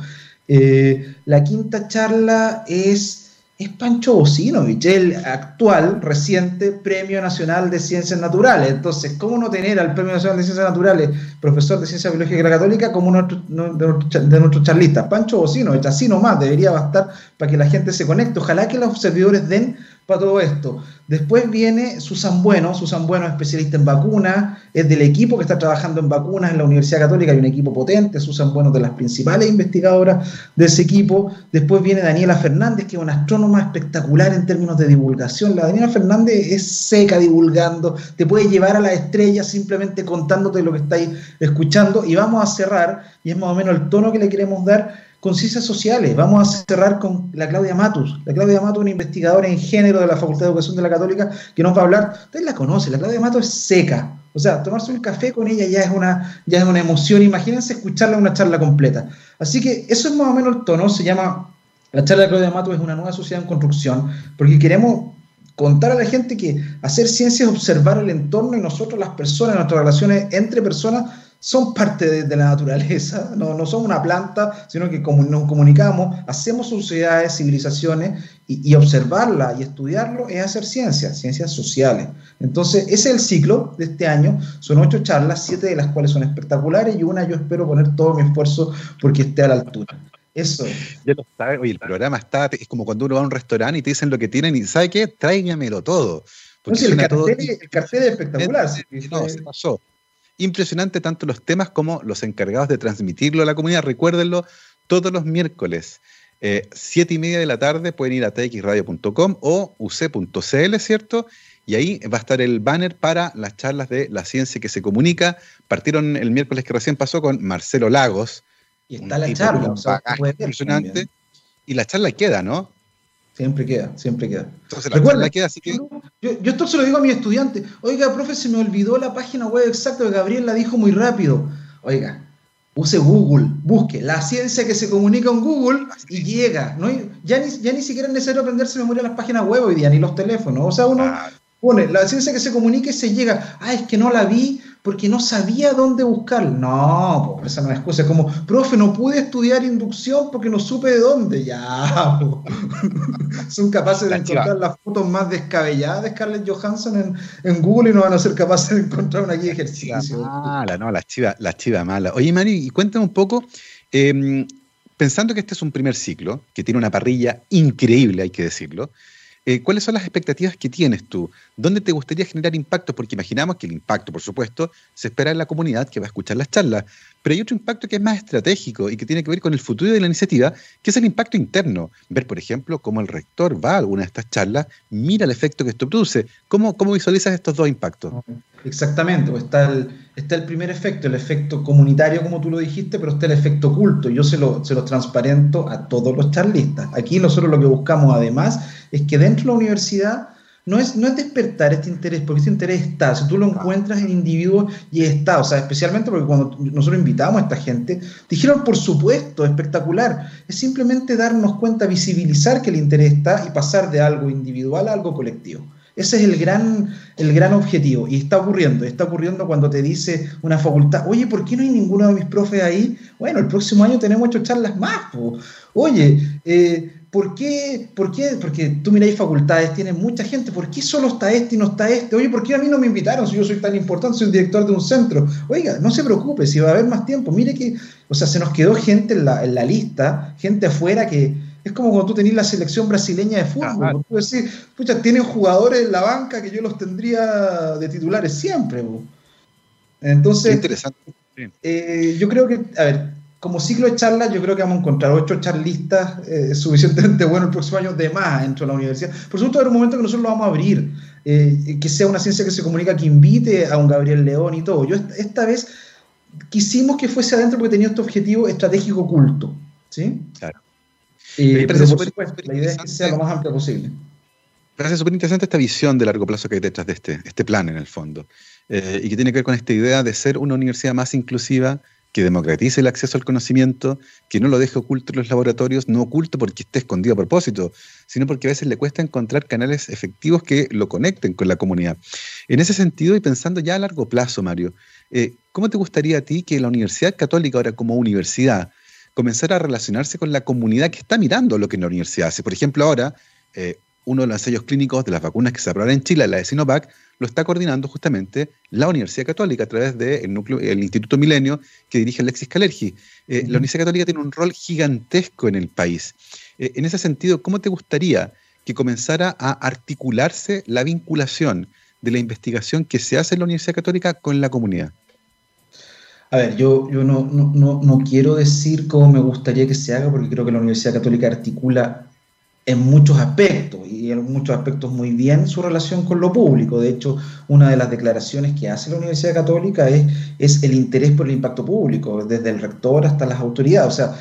Eh, la quinta charla es es Pancho Bocinovich, el actual, reciente Premio Nacional de Ciencias Naturales. Entonces, ¿cómo no tener al Premio Nacional de Ciencias Naturales, profesor de Ciencia Biológica Católica, como uno de nuestros charlistas? Pancho Bocinovich, así nomás, debería bastar para que la gente se conecte. Ojalá que los servidores den para todo esto. Después viene Susan Bueno, Susan Bueno es especialista en vacunas, es del equipo que está trabajando en vacunas en la Universidad Católica, hay un equipo potente, Susan Bueno es de las principales investigadoras de ese equipo. Después viene Daniela Fernández, que es una astrónoma espectacular en términos de divulgación. La Daniela Fernández es seca divulgando, te puede llevar a la estrella simplemente contándote lo que estáis escuchando. Y vamos a cerrar, y es más o menos el tono que le queremos dar con ciencias sociales. Vamos a cerrar con la Claudia Matus. La Claudia Matus, una investigadora en género de la Facultad de Educación de la Católica, que nos va a hablar. Ustedes la conocen, la Claudia Matus es seca. O sea, tomarse un café con ella ya es una, ya es una emoción. Imagínense escucharla en una charla completa. Así que eso es más o menos el tono. Se llama, la charla de Claudia Matus es una nueva sociedad en construcción, porque queremos contar a la gente que hacer ciencia es observar el entorno y nosotros, las personas, nuestras relaciones entre personas, son parte de, la naturaleza, no, no, son una planta, sino que como nos comunicamos, hacemos sociedades, civilizaciones, y, observarla y estudiarlo es hacer ciencia, ciencias sociales. Entonces, ese es el ciclo de este año, son ocho charlas, siete de las cuales son espectaculares y una yo espero poner todo mi esfuerzo porque esté a la altura. Eso. Ya lo sabe, oye, el programa está, es como cuando uno va a un restaurante y te dicen lo que tienen y ¿sabe qué? Tráigamelo todo. Porque el, cartel, el, cartel, es espectacular. No, se pasó impresionante tanto los temas como los encargados de transmitirlo a la comunidad. Recuérdenlo, todos los miércoles, eh, siete y media de la tarde, pueden ir a txradio.com o uc.cl, ¿cierto? Y ahí va a estar el banner para las charlas de la ciencia que se comunica. Partieron el miércoles que recién pasó con Marcelo Lagos. Y está la charla, impresionante. Y la charla queda, ¿no? Siempre queda, siempre queda. Entonces, Recuerda, queda, así que... yo, yo, esto se lo digo a mi estudiante. Oiga, profe, se me olvidó la página web exacta que Gabriel la dijo muy rápido. Oiga, use Google, busque la ciencia que se comunica en Google y llega. ¿no? Ya, ni, ya ni siquiera es necesario aprenderse memoria las páginas web hoy día, ni los teléfonos. O sea, uno pone la ciencia que se comunica y se llega. Ah, es que no la vi porque no sabía dónde buscar. No, pues esa no es excusa. Es como, profe, no pude estudiar inducción porque no supe de dónde. Ya, son capaces de encontrar las fotos más descabelladas de Scarlett Johansson en, Google y no van a ser capaces de encontrar una guía de ejercicio. Mala, no, la chiva, la chiva mala. Oye, Mari, y cuéntame un poco. Em, pensando que este es un primer ciclo, que tiene una parrilla increíble, hay que decirlo, eh, ¿cuáles son las expectativas que tienes tú? ¿Dónde te gustaría generar impacto? Porque imaginamos que el impacto, por supuesto, se espera en la comunidad que va a escuchar las charlas, pero hay otro impacto que es más estratégico y que tiene que ver con el futuro de la iniciativa, que es el impacto interno. Ver, por ejemplo, cómo el rector va a alguna de estas charlas, mira el efecto que esto produce. ¿Cómo, cómo visualizas estos dos impactos? Exactamente, pues está el, está el primer efecto, el efecto comunitario, como tú lo dijiste, pero está el efecto oculto. Yo se lo, se lo transparento a todos los charlistas. Aquí nosotros lo que buscamos además es que dentro de la universidad no es, no es despertar este interés, porque este interés está, si tú lo encuentras en individuos y está, o sea, especialmente porque cuando nosotros invitamos a esta gente, dijeron, por supuesto, espectacular, es simplemente darnos cuenta, visibilizar que el interés está y pasar de algo individual a algo colectivo. Ese es el gran, el gran objetivo. Y está ocurriendo. Está ocurriendo cuando te dice una facultad, oye, ¿por qué no hay ninguno de mis profes ahí? Bueno, el próximo año tenemos ocho charlas más. Oye, eh, ¿por qué? ¿Por qué? Porque tú miráis facultades, tienen mucha gente, ¿por qué solo está este y no está este? Oye, ¿por qué a mí no me invitaron si yo soy tan importante, soy el director de un centro? Oiga, no se preocupe, si va a haber más tiempo. Mire que, o sea, se nos quedó gente en la, en la lista, gente afuera que es como cuando tú tenés la selección brasileña de fútbol. Tú decís, pucha, tienen jugadores en la banca que yo los tendría de titulares siempre. Entonces, interesante. Eh, yo creo que, a ver, como ciclo de charlas, yo creo que vamos a encontrar ocho charlistas eh, suficientemente buenos el próximo año de más dentro de la universidad. Por supuesto, habrá un momento que nosotros lo vamos a abrir, eh, que sea una ciencia que se comunica, que invite a un Gabriel León y todo. Yo esta, vez quisimos que fuese adentro porque tenía este objetivo estratégico oculto. ¿sí? Claro. Eh, pero por supuesto, la idea es que sea lo más amplia posible. Parece súper interesante esta visión de largo plazo que hay detrás de este, este plan, en el fondo, y que tiene que ver con esta idea de ser una universidad más inclusiva, que democratice el acceso al conocimiento, que no lo deje oculto en los laboratorios, no oculto porque esté escondido a propósito, sino porque a veces le cuesta encontrar canales efectivos que lo conecten con la comunidad. En ese sentido, y pensando ya a largo plazo, Mario, eh, ¿cómo te gustaría a ti que la Universidad Católica, ahora como universidad, comenzara a relacionarse con la comunidad que está mirando lo que la universidad hace? Por ejemplo, ahora eh, uno de los ensayos clínicos de las vacunas que se aprobaron en Chile, la de Sinovac, lo está coordinando justamente la Universidad Católica a través del núcleo, el Instituto Milenio que dirige Alexis Calergi. Eh, la Universidad Católica tiene un rol gigantesco en el país. Eh, en ese sentido, ¿cómo te gustaría que comenzara a articularse la vinculación de la investigación que se hace en la Universidad Católica con la comunidad? A ver, yo, yo no, no, no, quiero decir cómo me gustaría que se haga, porque creo que la Universidad Católica articula en muchos aspectos, y en muchos aspectos muy bien, su relación con lo público. De hecho, una de las declaraciones que hace la Universidad Católica es, es el interés por el impacto público, desde el rector hasta las autoridades. O sea,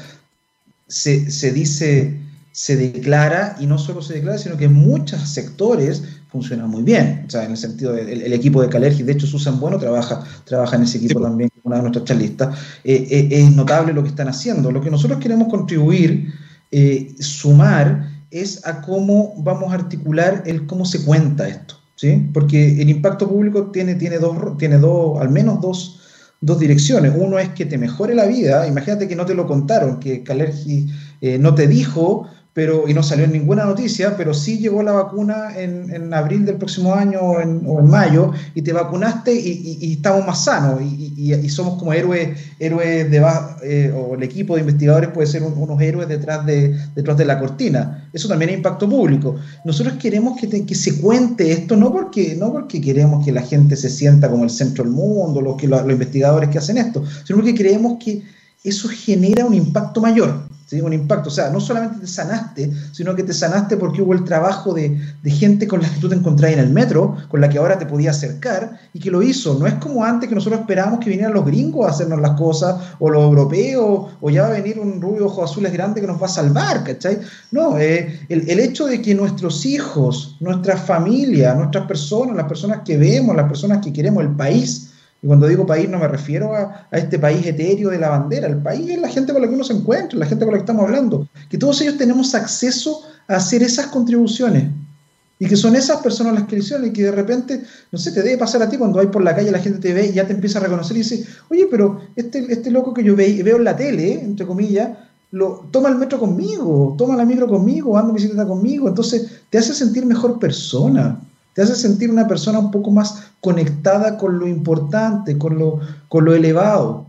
se, se dice, se declara, y no solo se declara, sino que en muchos sectores funciona muy bien. O sea, en el sentido del equipo de Calergi, de hecho Susan Bueno trabaja, trabaja en ese equipo también, una de nuestras charlistas. Eh, eh, es notable lo que están haciendo. Lo que nosotros queremos contribuir, eh, sumar, es a cómo vamos a articular el cómo se cuenta esto. ¿sí? Porque el impacto público tiene, tiene, dos, tiene dos, al menos dos, dos direcciones. Uno es que te mejore la vida. Imagínate que no te lo contaron, que Calergi no te dijo pero, y no salió en ninguna noticia, pero sí llegó la vacuna en, en abril del próximo año o en, mayo, y te vacunaste y, estamos más sanos, y, y, somos como héroes, héroes de eh, o el equipo de investigadores puede ser unos héroes detrás de, detrás de la cortina. Eso también es impacto público. Nosotros queremos que, que se cuente esto, no porque, no porque queremos que la gente se sienta como el centro del mundo, los, que, los investigadores que hacen esto, sino porque creemos que eso genera un impacto mayor un impacto. O sea, no solamente te sanaste, sino que te sanaste porque hubo el trabajo de, gente con la que tú te encontrás en el metro, con la que ahora te podías acercar y que lo hizo. No es como antes que nosotros esperábamos que vinieran los gringos a hacernos las cosas, o los europeos, o ya va a venir un rubio ojos azules grande que nos va a salvar, ¿cachai? No, eh, el, el hecho de que nuestros hijos, nuestra familia, nuestras personas, las personas que vemos, las personas que queremos, el país, y cuando digo país no me refiero a, este país etéreo de la bandera, el país es la gente con la que uno se encuentra, la gente con la que estamos hablando, que todos ellos tenemos acceso a hacer esas contribuciones. Y que son esas personas las que hicieron. Y que de repente, no sé, te debe pasar a ti cuando hay por la calle, la gente te ve y ya te empieza a reconocer y dice, oye, pero este, este loco que yo veo en la tele, entre comillas, lo, toma el metro conmigo, toma la micro conmigo, anda en bicicleta conmigo, entonces te hace sentir mejor persona te hace sentir una persona un poco más conectada con lo importante, con lo, con lo elevado.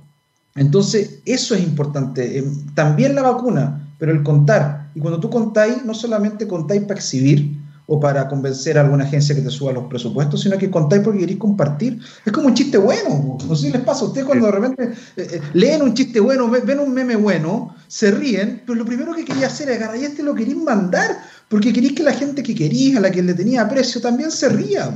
Entonces, eso es importante. Eh, también la vacuna, pero el contar. Y cuando tú contáis, no solamente contáis para exhibir o para convencer a alguna agencia que te suba los presupuestos, sino que contáis porque queréis compartir. Es como un chiste bueno. No sé si les pasa a ustedes cuando de repente eh, eh, leen un chiste bueno, ven un meme bueno, se ríen, pero lo primero que quería hacer es agarrar y este lo queréis mandar porque queréis que la gente que quería, a la que le tenía aprecio, también se ría.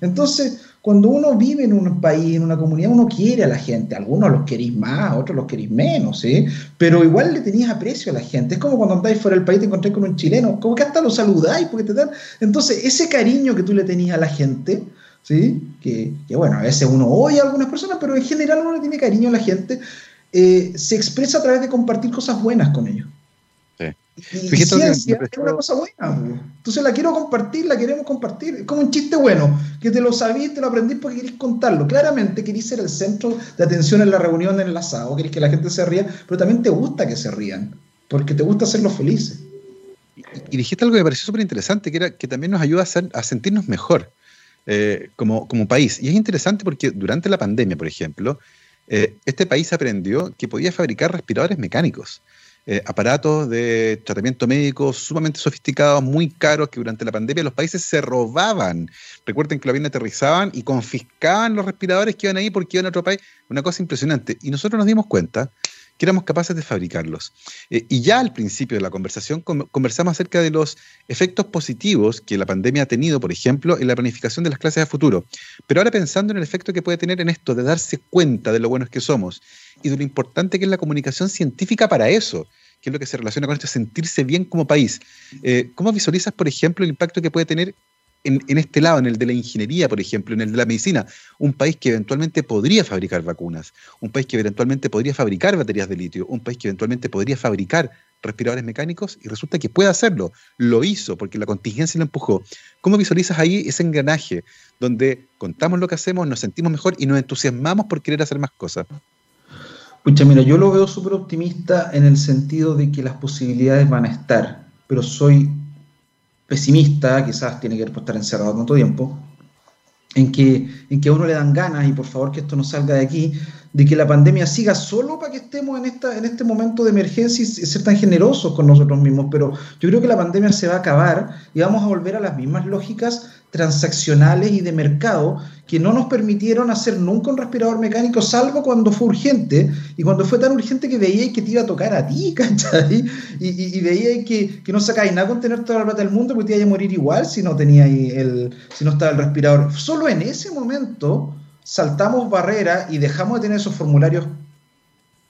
Entonces, cuando uno vive en un país, en una comunidad, uno quiere a la gente. Algunos los queréis más, otros los queréis menos, ¿sí? Pero igual le tenías aprecio a la gente. Es como cuando andáis fuera del país y te encontráis con un chileno, como que hasta lo saludáis porque te dan... Entonces, ese cariño que tú le tenías a la gente, ¿sí? Que, bueno, a veces uno oye a algunas personas, pero en general uno le tiene cariño a la gente, eh, se expresa a través de compartir cosas buenas con ellos. Y, ciencia es una cosa buena. Entonces la quiero compartir, la queremos compartir. Es como un chiste bueno, que te lo sabís, te lo aprendís porque querés contarlo. Claramente querés ser el centro de atención en la reunión, en el asado, querés que la gente se ría, pero también te gusta que se rían, porque te gusta hacerlos felices. Y dijiste algo que me pareció súper interesante, que era que también nos ayuda a, sentirnos mejor eh, como, como país. Y es interesante porque durante la pandemia, por ejemplo, eh, este país aprendió que podía fabricar respiradores mecánicos. Eh, aparatos de tratamiento médico sumamente sofisticados, muy caros, que durante la pandemia los países se robaban. Recuerden que los aviones aterrizaban y confiscaban los respiradores que iban ahí porque iban a otro país. Una cosa impresionante. Y nosotros nos dimos cuenta que éramos capaces de fabricarlos. Eh, y ya al principio de la conversación conversamos acerca de los efectos positivos que la pandemia ha tenido, por ejemplo, en la planificación de las clases de futuro. Pero ahora pensando en el efecto que puede tener en esto de darse cuenta de lo buenos que somos y de lo importante que es la comunicación científica para eso, que es lo que se relaciona con esto, sentirse bien como país. Eh, ¿Cómo visualizas, por ejemplo, el impacto que puede tener en, este lado, en el de la ingeniería, por ejemplo, en el de la medicina? Un país que eventualmente podría fabricar vacunas, un país que eventualmente podría fabricar baterías de litio, un país que eventualmente podría fabricar respiradores mecánicos y resulta que puede hacerlo. Lo hizo porque la contingencia lo empujó. ¿Cómo visualizas ahí ese engranaje donde contamos lo que hacemos, nos sentimos mejor y nos entusiasmamos por querer hacer más cosas? Pucha, mira, yo lo veo súper optimista en el sentido de que las posibilidades van a estar, pero soy pesimista, quizás tiene que ver por estar encerrado tanto tiempo, en que, en que a uno le dan ganas, y por favor que esto no salga de aquí, de que la pandemia siga solo para que estemos en, esta, en este momento de emergencia y ser tan generosos con nosotros mismos. Pero yo creo que la pandemia se va a acabar y vamos a volver a las mismas lógicas transaccionales y de mercado que no nos permitieron hacer nunca un respirador mecánico, salvo cuando fue urgente, y cuando fue tan urgente que veíais que te iba a tocar a ti, ¿cachai? Y, y, que, que, no sacáis nada con tener toda la plata del mundo, porque te iba a morir igual si no teníais el, si no estaba el respirador. Solo en ese momento saltamos barreras y dejamos de tener esos formularios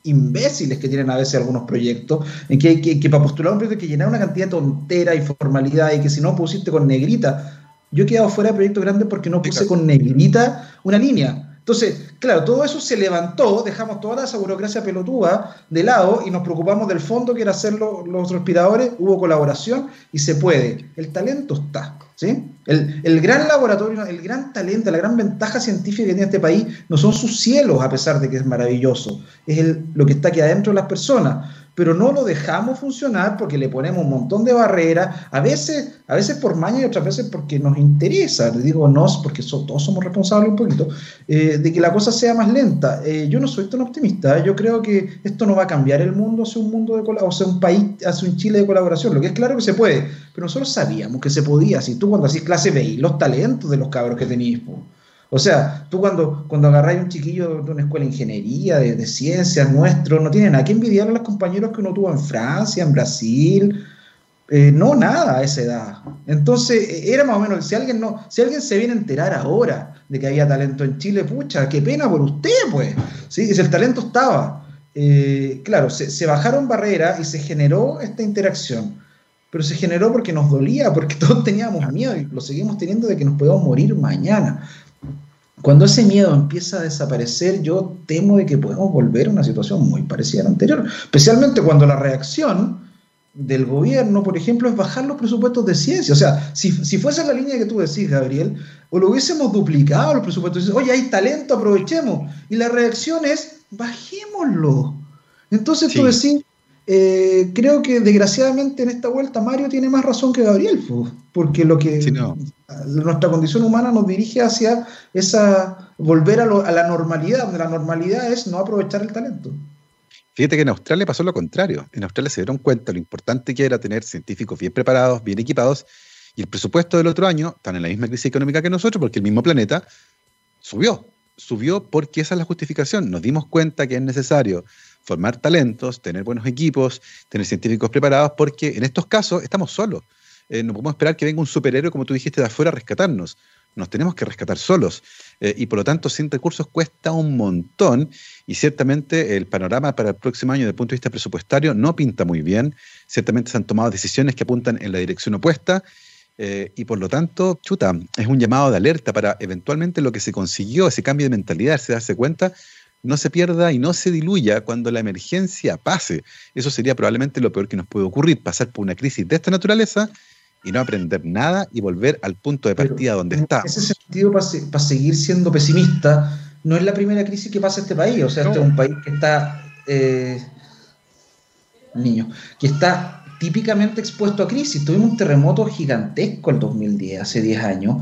imbéciles que tienen a veces algunos proyectos, en que, que, que para postular un proyecto hay que llenar una cantidad de tontera y formalidad y que si no pusiste con negrita, yo he quedado fuera de proyectos grandes porque no puse con negrita una línea. Entonces, claro, todo eso se levantó, dejamos toda esa burocracia pelotuda de lado y nos preocupamos del fondo que era hacer los respiradores, hubo colaboración y se puede. El talento está, ¿sí? El, el, gran laboratorio, el gran talento, la gran ventaja científica que tiene este país no son sus cielos, a pesar de que es maravilloso, es lo que está aquí adentro de las personas pero no lo dejamos funcionar porque le ponemos un montón de barreras, a veces, a veces por maña y otras veces porque nos interesa, digo nos, porque todos somos responsables un poquito, eh, de que la cosa sea más lenta. Eh, yo no soy tan optimista, yo creo que esto no va a cambiar el mundo hacia un mundo de o sea, un país, hacia un Chile de colaboración, lo que es claro que se puede, pero nosotros sabíamos que se podía, si tú cuando hacís clase veis los talentos de los cabros que tenéis, o sea, tú cuando, cuando agarráis un chiquillo de una escuela de ingeniería, de, ciencias nuestro, no tienen nada que envidiar a los compañeros que uno tuvo en Francia, en Brasil, eh, no nada a esa edad. Entonces, eh, era más o menos, si alguien, no, si alguien se viene a enterar ahora de que había talento en Chile, pucha, qué pena por usted, pues. ¿sí? Si el talento estaba. Eh, claro, se, se bajaron barreras y se generó esta interacción pero se generó porque nos dolía, porque todos teníamos miedo y lo seguimos teniendo de que nos podemos morir mañana. Cuando ese miedo empieza a desaparecer, yo temo de que podemos volver a una situación muy parecida a la anterior, especialmente cuando la reacción del gobierno, por ejemplo, es bajar los presupuestos de ciencia. O sea, si, si fuese la línea que tú decís, Gabriel, o lo hubiésemos duplicado los presupuestos, oye, hay talento, aprovechemos. Y la reacción es, bajémoslo. Entonces tú decís, eh, creo que desgraciadamente en esta vuelta Mario tiene más razón que Gabriel, porque lo que nuestra condición humana nos dirige hacia esa volver a, la normalidad, donde la normalidad es no aprovechar el talento. Fíjate que en Australia pasó lo contrario. En Australia se dieron cuenta lo importante que era tener científicos bien preparados, bien equipados, y el presupuesto del otro año, están en la misma crisis económica que nosotros, porque el mismo planeta subió. Subió porque esa es la justificación. Nos dimos cuenta que es necesario formar talentos, tener buenos equipos, tener científicos preparados, porque en estos casos estamos solos. Eh, no podemos esperar que venga un superhéroe, como tú dijiste, de afuera a rescatarnos. Nos tenemos que rescatar solos. Eh, y por lo tanto, sin recursos cuesta un montón. Y ciertamente el panorama para el próximo año, desde el punto de vista presupuestario, no pinta muy bien. Ciertamente se han tomado decisiones que apuntan en la dirección opuesta. Eh, y por lo tanto, chuta, es un llamado de alerta para eventualmente lo que se consiguió, ese cambio de mentalidad, se darse cuenta no se pierda y no se diluya cuando la emergencia pase. Eso sería probablemente lo peor que nos puede ocurrir, pasar por una crisis de esta naturaleza y no aprender nada y volver al punto de partida donde está. En ese sentido, para, seguir siendo pesimista, no es la primera crisis que pasa este país. O sea, este es un país que está, eh, niño, que está típicamente expuesto a crisis. Tuvimos un terremoto gigantesco el 2010, hace 10 años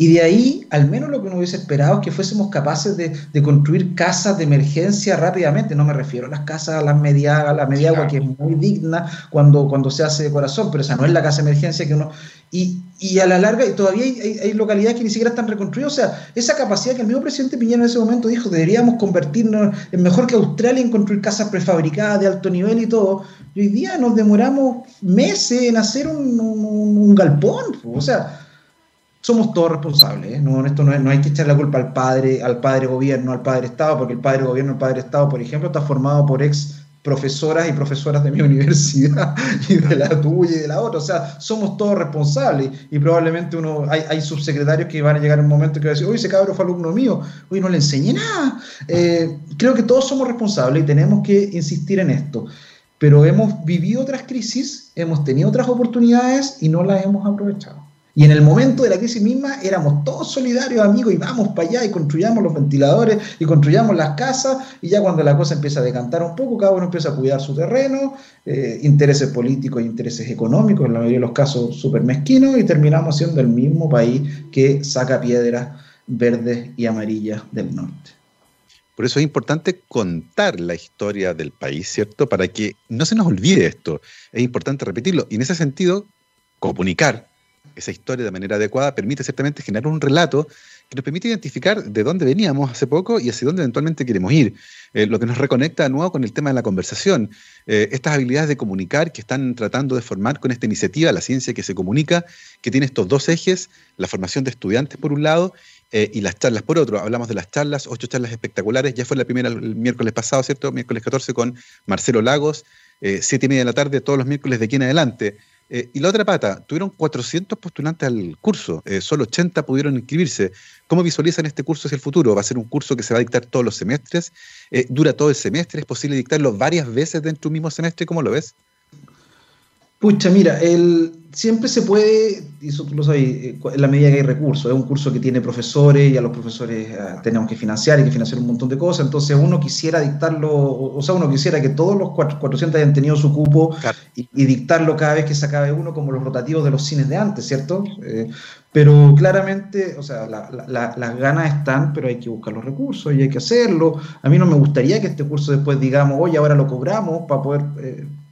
y de ahí, al menos lo que uno hubiese esperado es que fuésemos capaces de, construir casas de emergencia rápidamente. No me refiero a las casas, a las mediagas, la mediagua, que es muy digna cuando, cuando se hace de corazón, pero esa no es la casa de emergencia que uno... Y, y a la larga, y todavía hay, localidades que ni siquiera están reconstruidas. O sea, esa capacidad que el mismo presidente Piñera en ese momento dijo, deberíamos convertirnos en mejor que Australia en construir casas prefabricadas de alto nivel y todo. Y hoy día nos demoramos meses en hacer un, un galpón. O sea somos todos responsables. ¿eh? No, esto no, hay que echar la culpa al padre, al padre gobierno, al padre Estado, porque el padre gobierno, el padre Estado, por ejemplo, está formado por ex profesoras y profesoras de mi universidad y de la tuya y de la otra. O sea, somos todos responsables y probablemente uno hay, hay subsecretarios que van a llegar en un momento que van a decir, uy, ese cabrón fue alumno mío, uy, no le enseñé nada. Eh, creo que todos somos responsables y tenemos que insistir en esto. Pero hemos vivido otras crisis, hemos tenido otras oportunidades y no las hemos aprovechado. Y en el momento de la crisis misma éramos todos solidarios, amigos, y vamos para allá y construyamos los ventiladores y construyamos las casas, y ya cuando la cosa empieza a decantar un poco, cada uno empieza a cuidar su terreno, eh, intereses políticos e intereses económicos, en la mayoría de los casos súper mezquinos, y terminamos siendo el mismo país que saca piedras verdes y amarillas del norte. Por eso es importante contar la historia del país, ¿cierto? Para que no se nos olvide esto. Es importante repetirlo. Y en ese sentido, comunicar esa historia de manera adecuada permite ciertamente generar un relato que nos permite identificar de dónde veníamos hace poco y hacia dónde eventualmente queremos ir. Eh, lo que nos reconecta de nuevo con el tema de la conversación. Eh, estas habilidades de comunicar que están tratando de formar con esta iniciativa, la ciencia que se comunica, que tiene estos dos ejes, la formación de estudiantes por un lado eh, y las charlas por otro. Hablamos de las charlas, ocho charlas espectaculares, ya fue la primera el miércoles pasado, ¿cierto? Miércoles 14 con Marcelo Lagos, siete y media de la tarde, todos los miércoles de aquí en adelante. Eh, y la otra pata, tuvieron 400 postulantes al curso, eh, solo 80 pudieron inscribirse. ¿Cómo visualizan este curso hacia el futuro? ¿Va a ser un curso que se va a dictar todos los semestres? Eh, ¿Dura todo el semestre? ¿Es posible dictarlo varias veces dentro de un mismo semestre? ¿Cómo lo ves? Pucha, mira, el, siempre se puede, y eso tú lo sabes, eh, en la medida que hay recursos. Es un curso que tiene profesores y a los profesores eh, tenemos que financiar y que financiar un montón de cosas. Entonces uno quisiera dictarlo, o sea, uno quisiera que todos los 400 hayan tenido su cupo y, dictarlo cada vez que se acabe uno, como los rotativos de los cines de antes, ¿cierto? Eh, pero claramente, o sea, las ganas están, pero hay que buscar los recursos y hay que hacerlo. A mí no me gustaría que este curso después digamos, oye, ahora lo cobramos para poder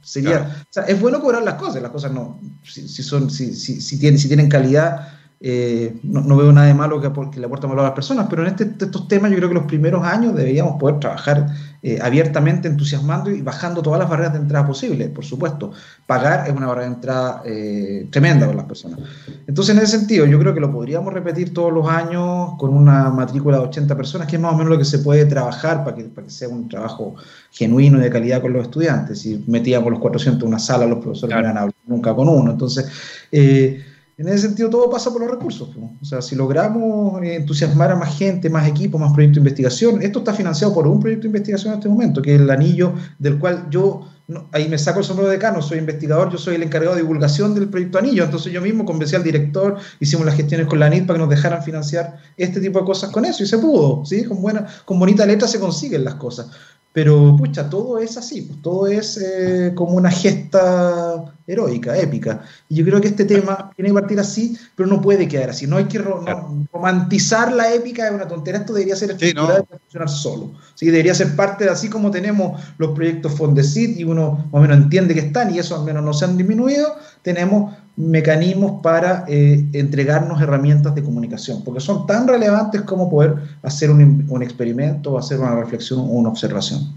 Sería, o sea, es bueno cobrar las cosas, las cosas no, si, son, si, si, si, tienen, si tienen calidad, eh, no, veo nada de malo que, que, le aporte valor a las personas, pero en este, estos temas yo creo que los primeros años deberíamos poder trabajar eh, abiertamente, entusiasmando y bajando todas las barreras de entrada posibles, por supuesto. Pagar es una barrera de entrada eh, tremenda para las personas. Entonces, en ese sentido, yo creo que lo podríamos repetir todos los años con una matrícula de 80 personas, que es más o menos lo que se puede trabajar para que, para que sea un trabajo genuino y de calidad con los estudiantes. Si metíamos los 400 en una sala, los profesores no iban a hablar nunca con uno. Entonces, eh, en ese sentido todo pasa por los recursos. O sea, si logramos entusiasmar a más gente, más equipos, más proyectos de investigación, esto está financiado por un proyecto de investigación en este momento, que es el anillo del cual yo, ahí me saco el sombrero de cano, soy investigador, yo soy el encargado de divulgación del proyecto anillo, entonces yo mismo convencí al director, hicimos las gestiones con la NIT para que nos dejaran financiar este tipo de cosas con eso, y se pudo, ¿sí? Con, buena, con bonita letra se consiguen las cosas. Pero, pucha, todo es así, pues, todo es eh, como una gesta heroica, épica. Y yo creo que este tema tiene que partir así, pero no puede quedar así. No hay que romantizar la épica de una tontería. Esto debería ser estructurado y funcionar solo. ¿sí? Debería ser parte de así como tenemos los proyectos Fondesit y uno más o menos entiende que están y eso al menos no se han disminuido. Tenemos mecanismos para eh, entregarnos herramientas de comunicación, porque son tan relevantes como poder hacer un, un experimento, hacer una reflexión o una observación.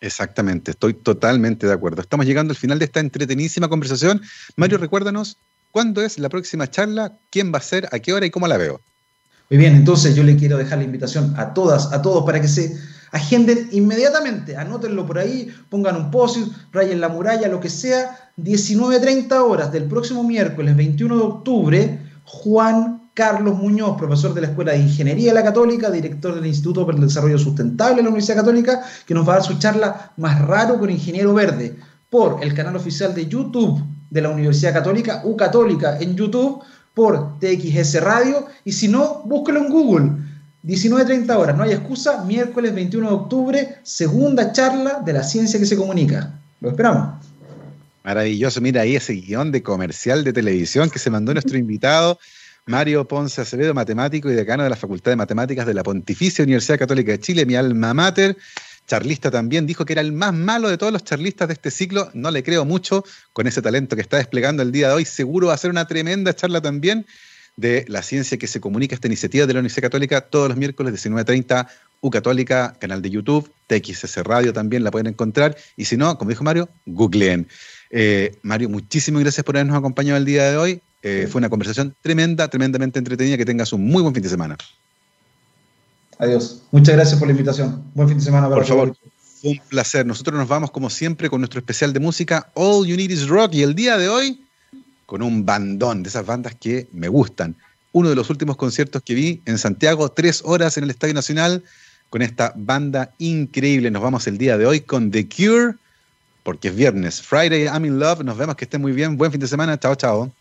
Exactamente, estoy totalmente de acuerdo. Estamos llegando al final de esta entretenidísima conversación. Mario, recuérdanos, ¿cuándo es la próxima charla? ¿Quién va a ser? ¿A qué hora y cómo la veo? Muy bien, entonces yo le quiero dejar la invitación a todas, a todos, para que se agenden inmediatamente, anótenlo por ahí, pongan un post, rayen la muralla, lo que sea, 19.30 horas del próximo miércoles 21 de octubre, Juan Carlos Muñoz, profesor de la Escuela de Ingeniería de la Católica, director del Instituto para el Desarrollo Sustentable de la Universidad Católica, que nos va a dar su charla más raro con Ingeniero Verde por el canal oficial de YouTube de la Universidad Católica, U Católica en YouTube, por TXS Radio, y si no, búsquelo en Google. 19.30 horas, no hay excusa, miércoles 21 de octubre, segunda charla de la ciencia que se comunica. Lo esperamos. Maravilloso, mira ahí ese guion de comercial de televisión que se mandó nuestro invitado, Mario Ponce Acevedo, matemático y decano de la Facultad de Matemáticas de la Pontificia Universidad Católica de Chile, mi alma mater. Charlista también, dijo que era el más malo de todos los charlistas de este ciclo. No le creo mucho con ese talento que está desplegando el día de hoy. Seguro va a ser una tremenda charla también de la ciencia que se comunica, esta iniciativa de la Universidad Católica, todos los miércoles 19.30, U Católica, canal de YouTube, TXS Radio también la pueden encontrar. Y si no, como dijo Mario, googleen. Eh, Mario, muchísimas gracias por habernos acompañado el día de hoy. Eh, fue una conversación tremenda, tremendamente entretenida. Que tengas un muy buen fin de semana. Adiós. Muchas gracias por la invitación. Buen fin de semana para Por favor. Fue un placer. Nosotros nos vamos, como siempre, con nuestro especial de música All You Need Is Rock. Y el día de hoy con un bandón de esas bandas que me gustan. Uno de los últimos conciertos que vi en Santiago, tres horas en el Estadio Nacional, con esta banda increíble. Nos vamos el día de hoy con The Cure, porque es viernes. Friday, I'm in love. Nos vemos, que estén muy bien. Buen fin de semana. Chao, chao.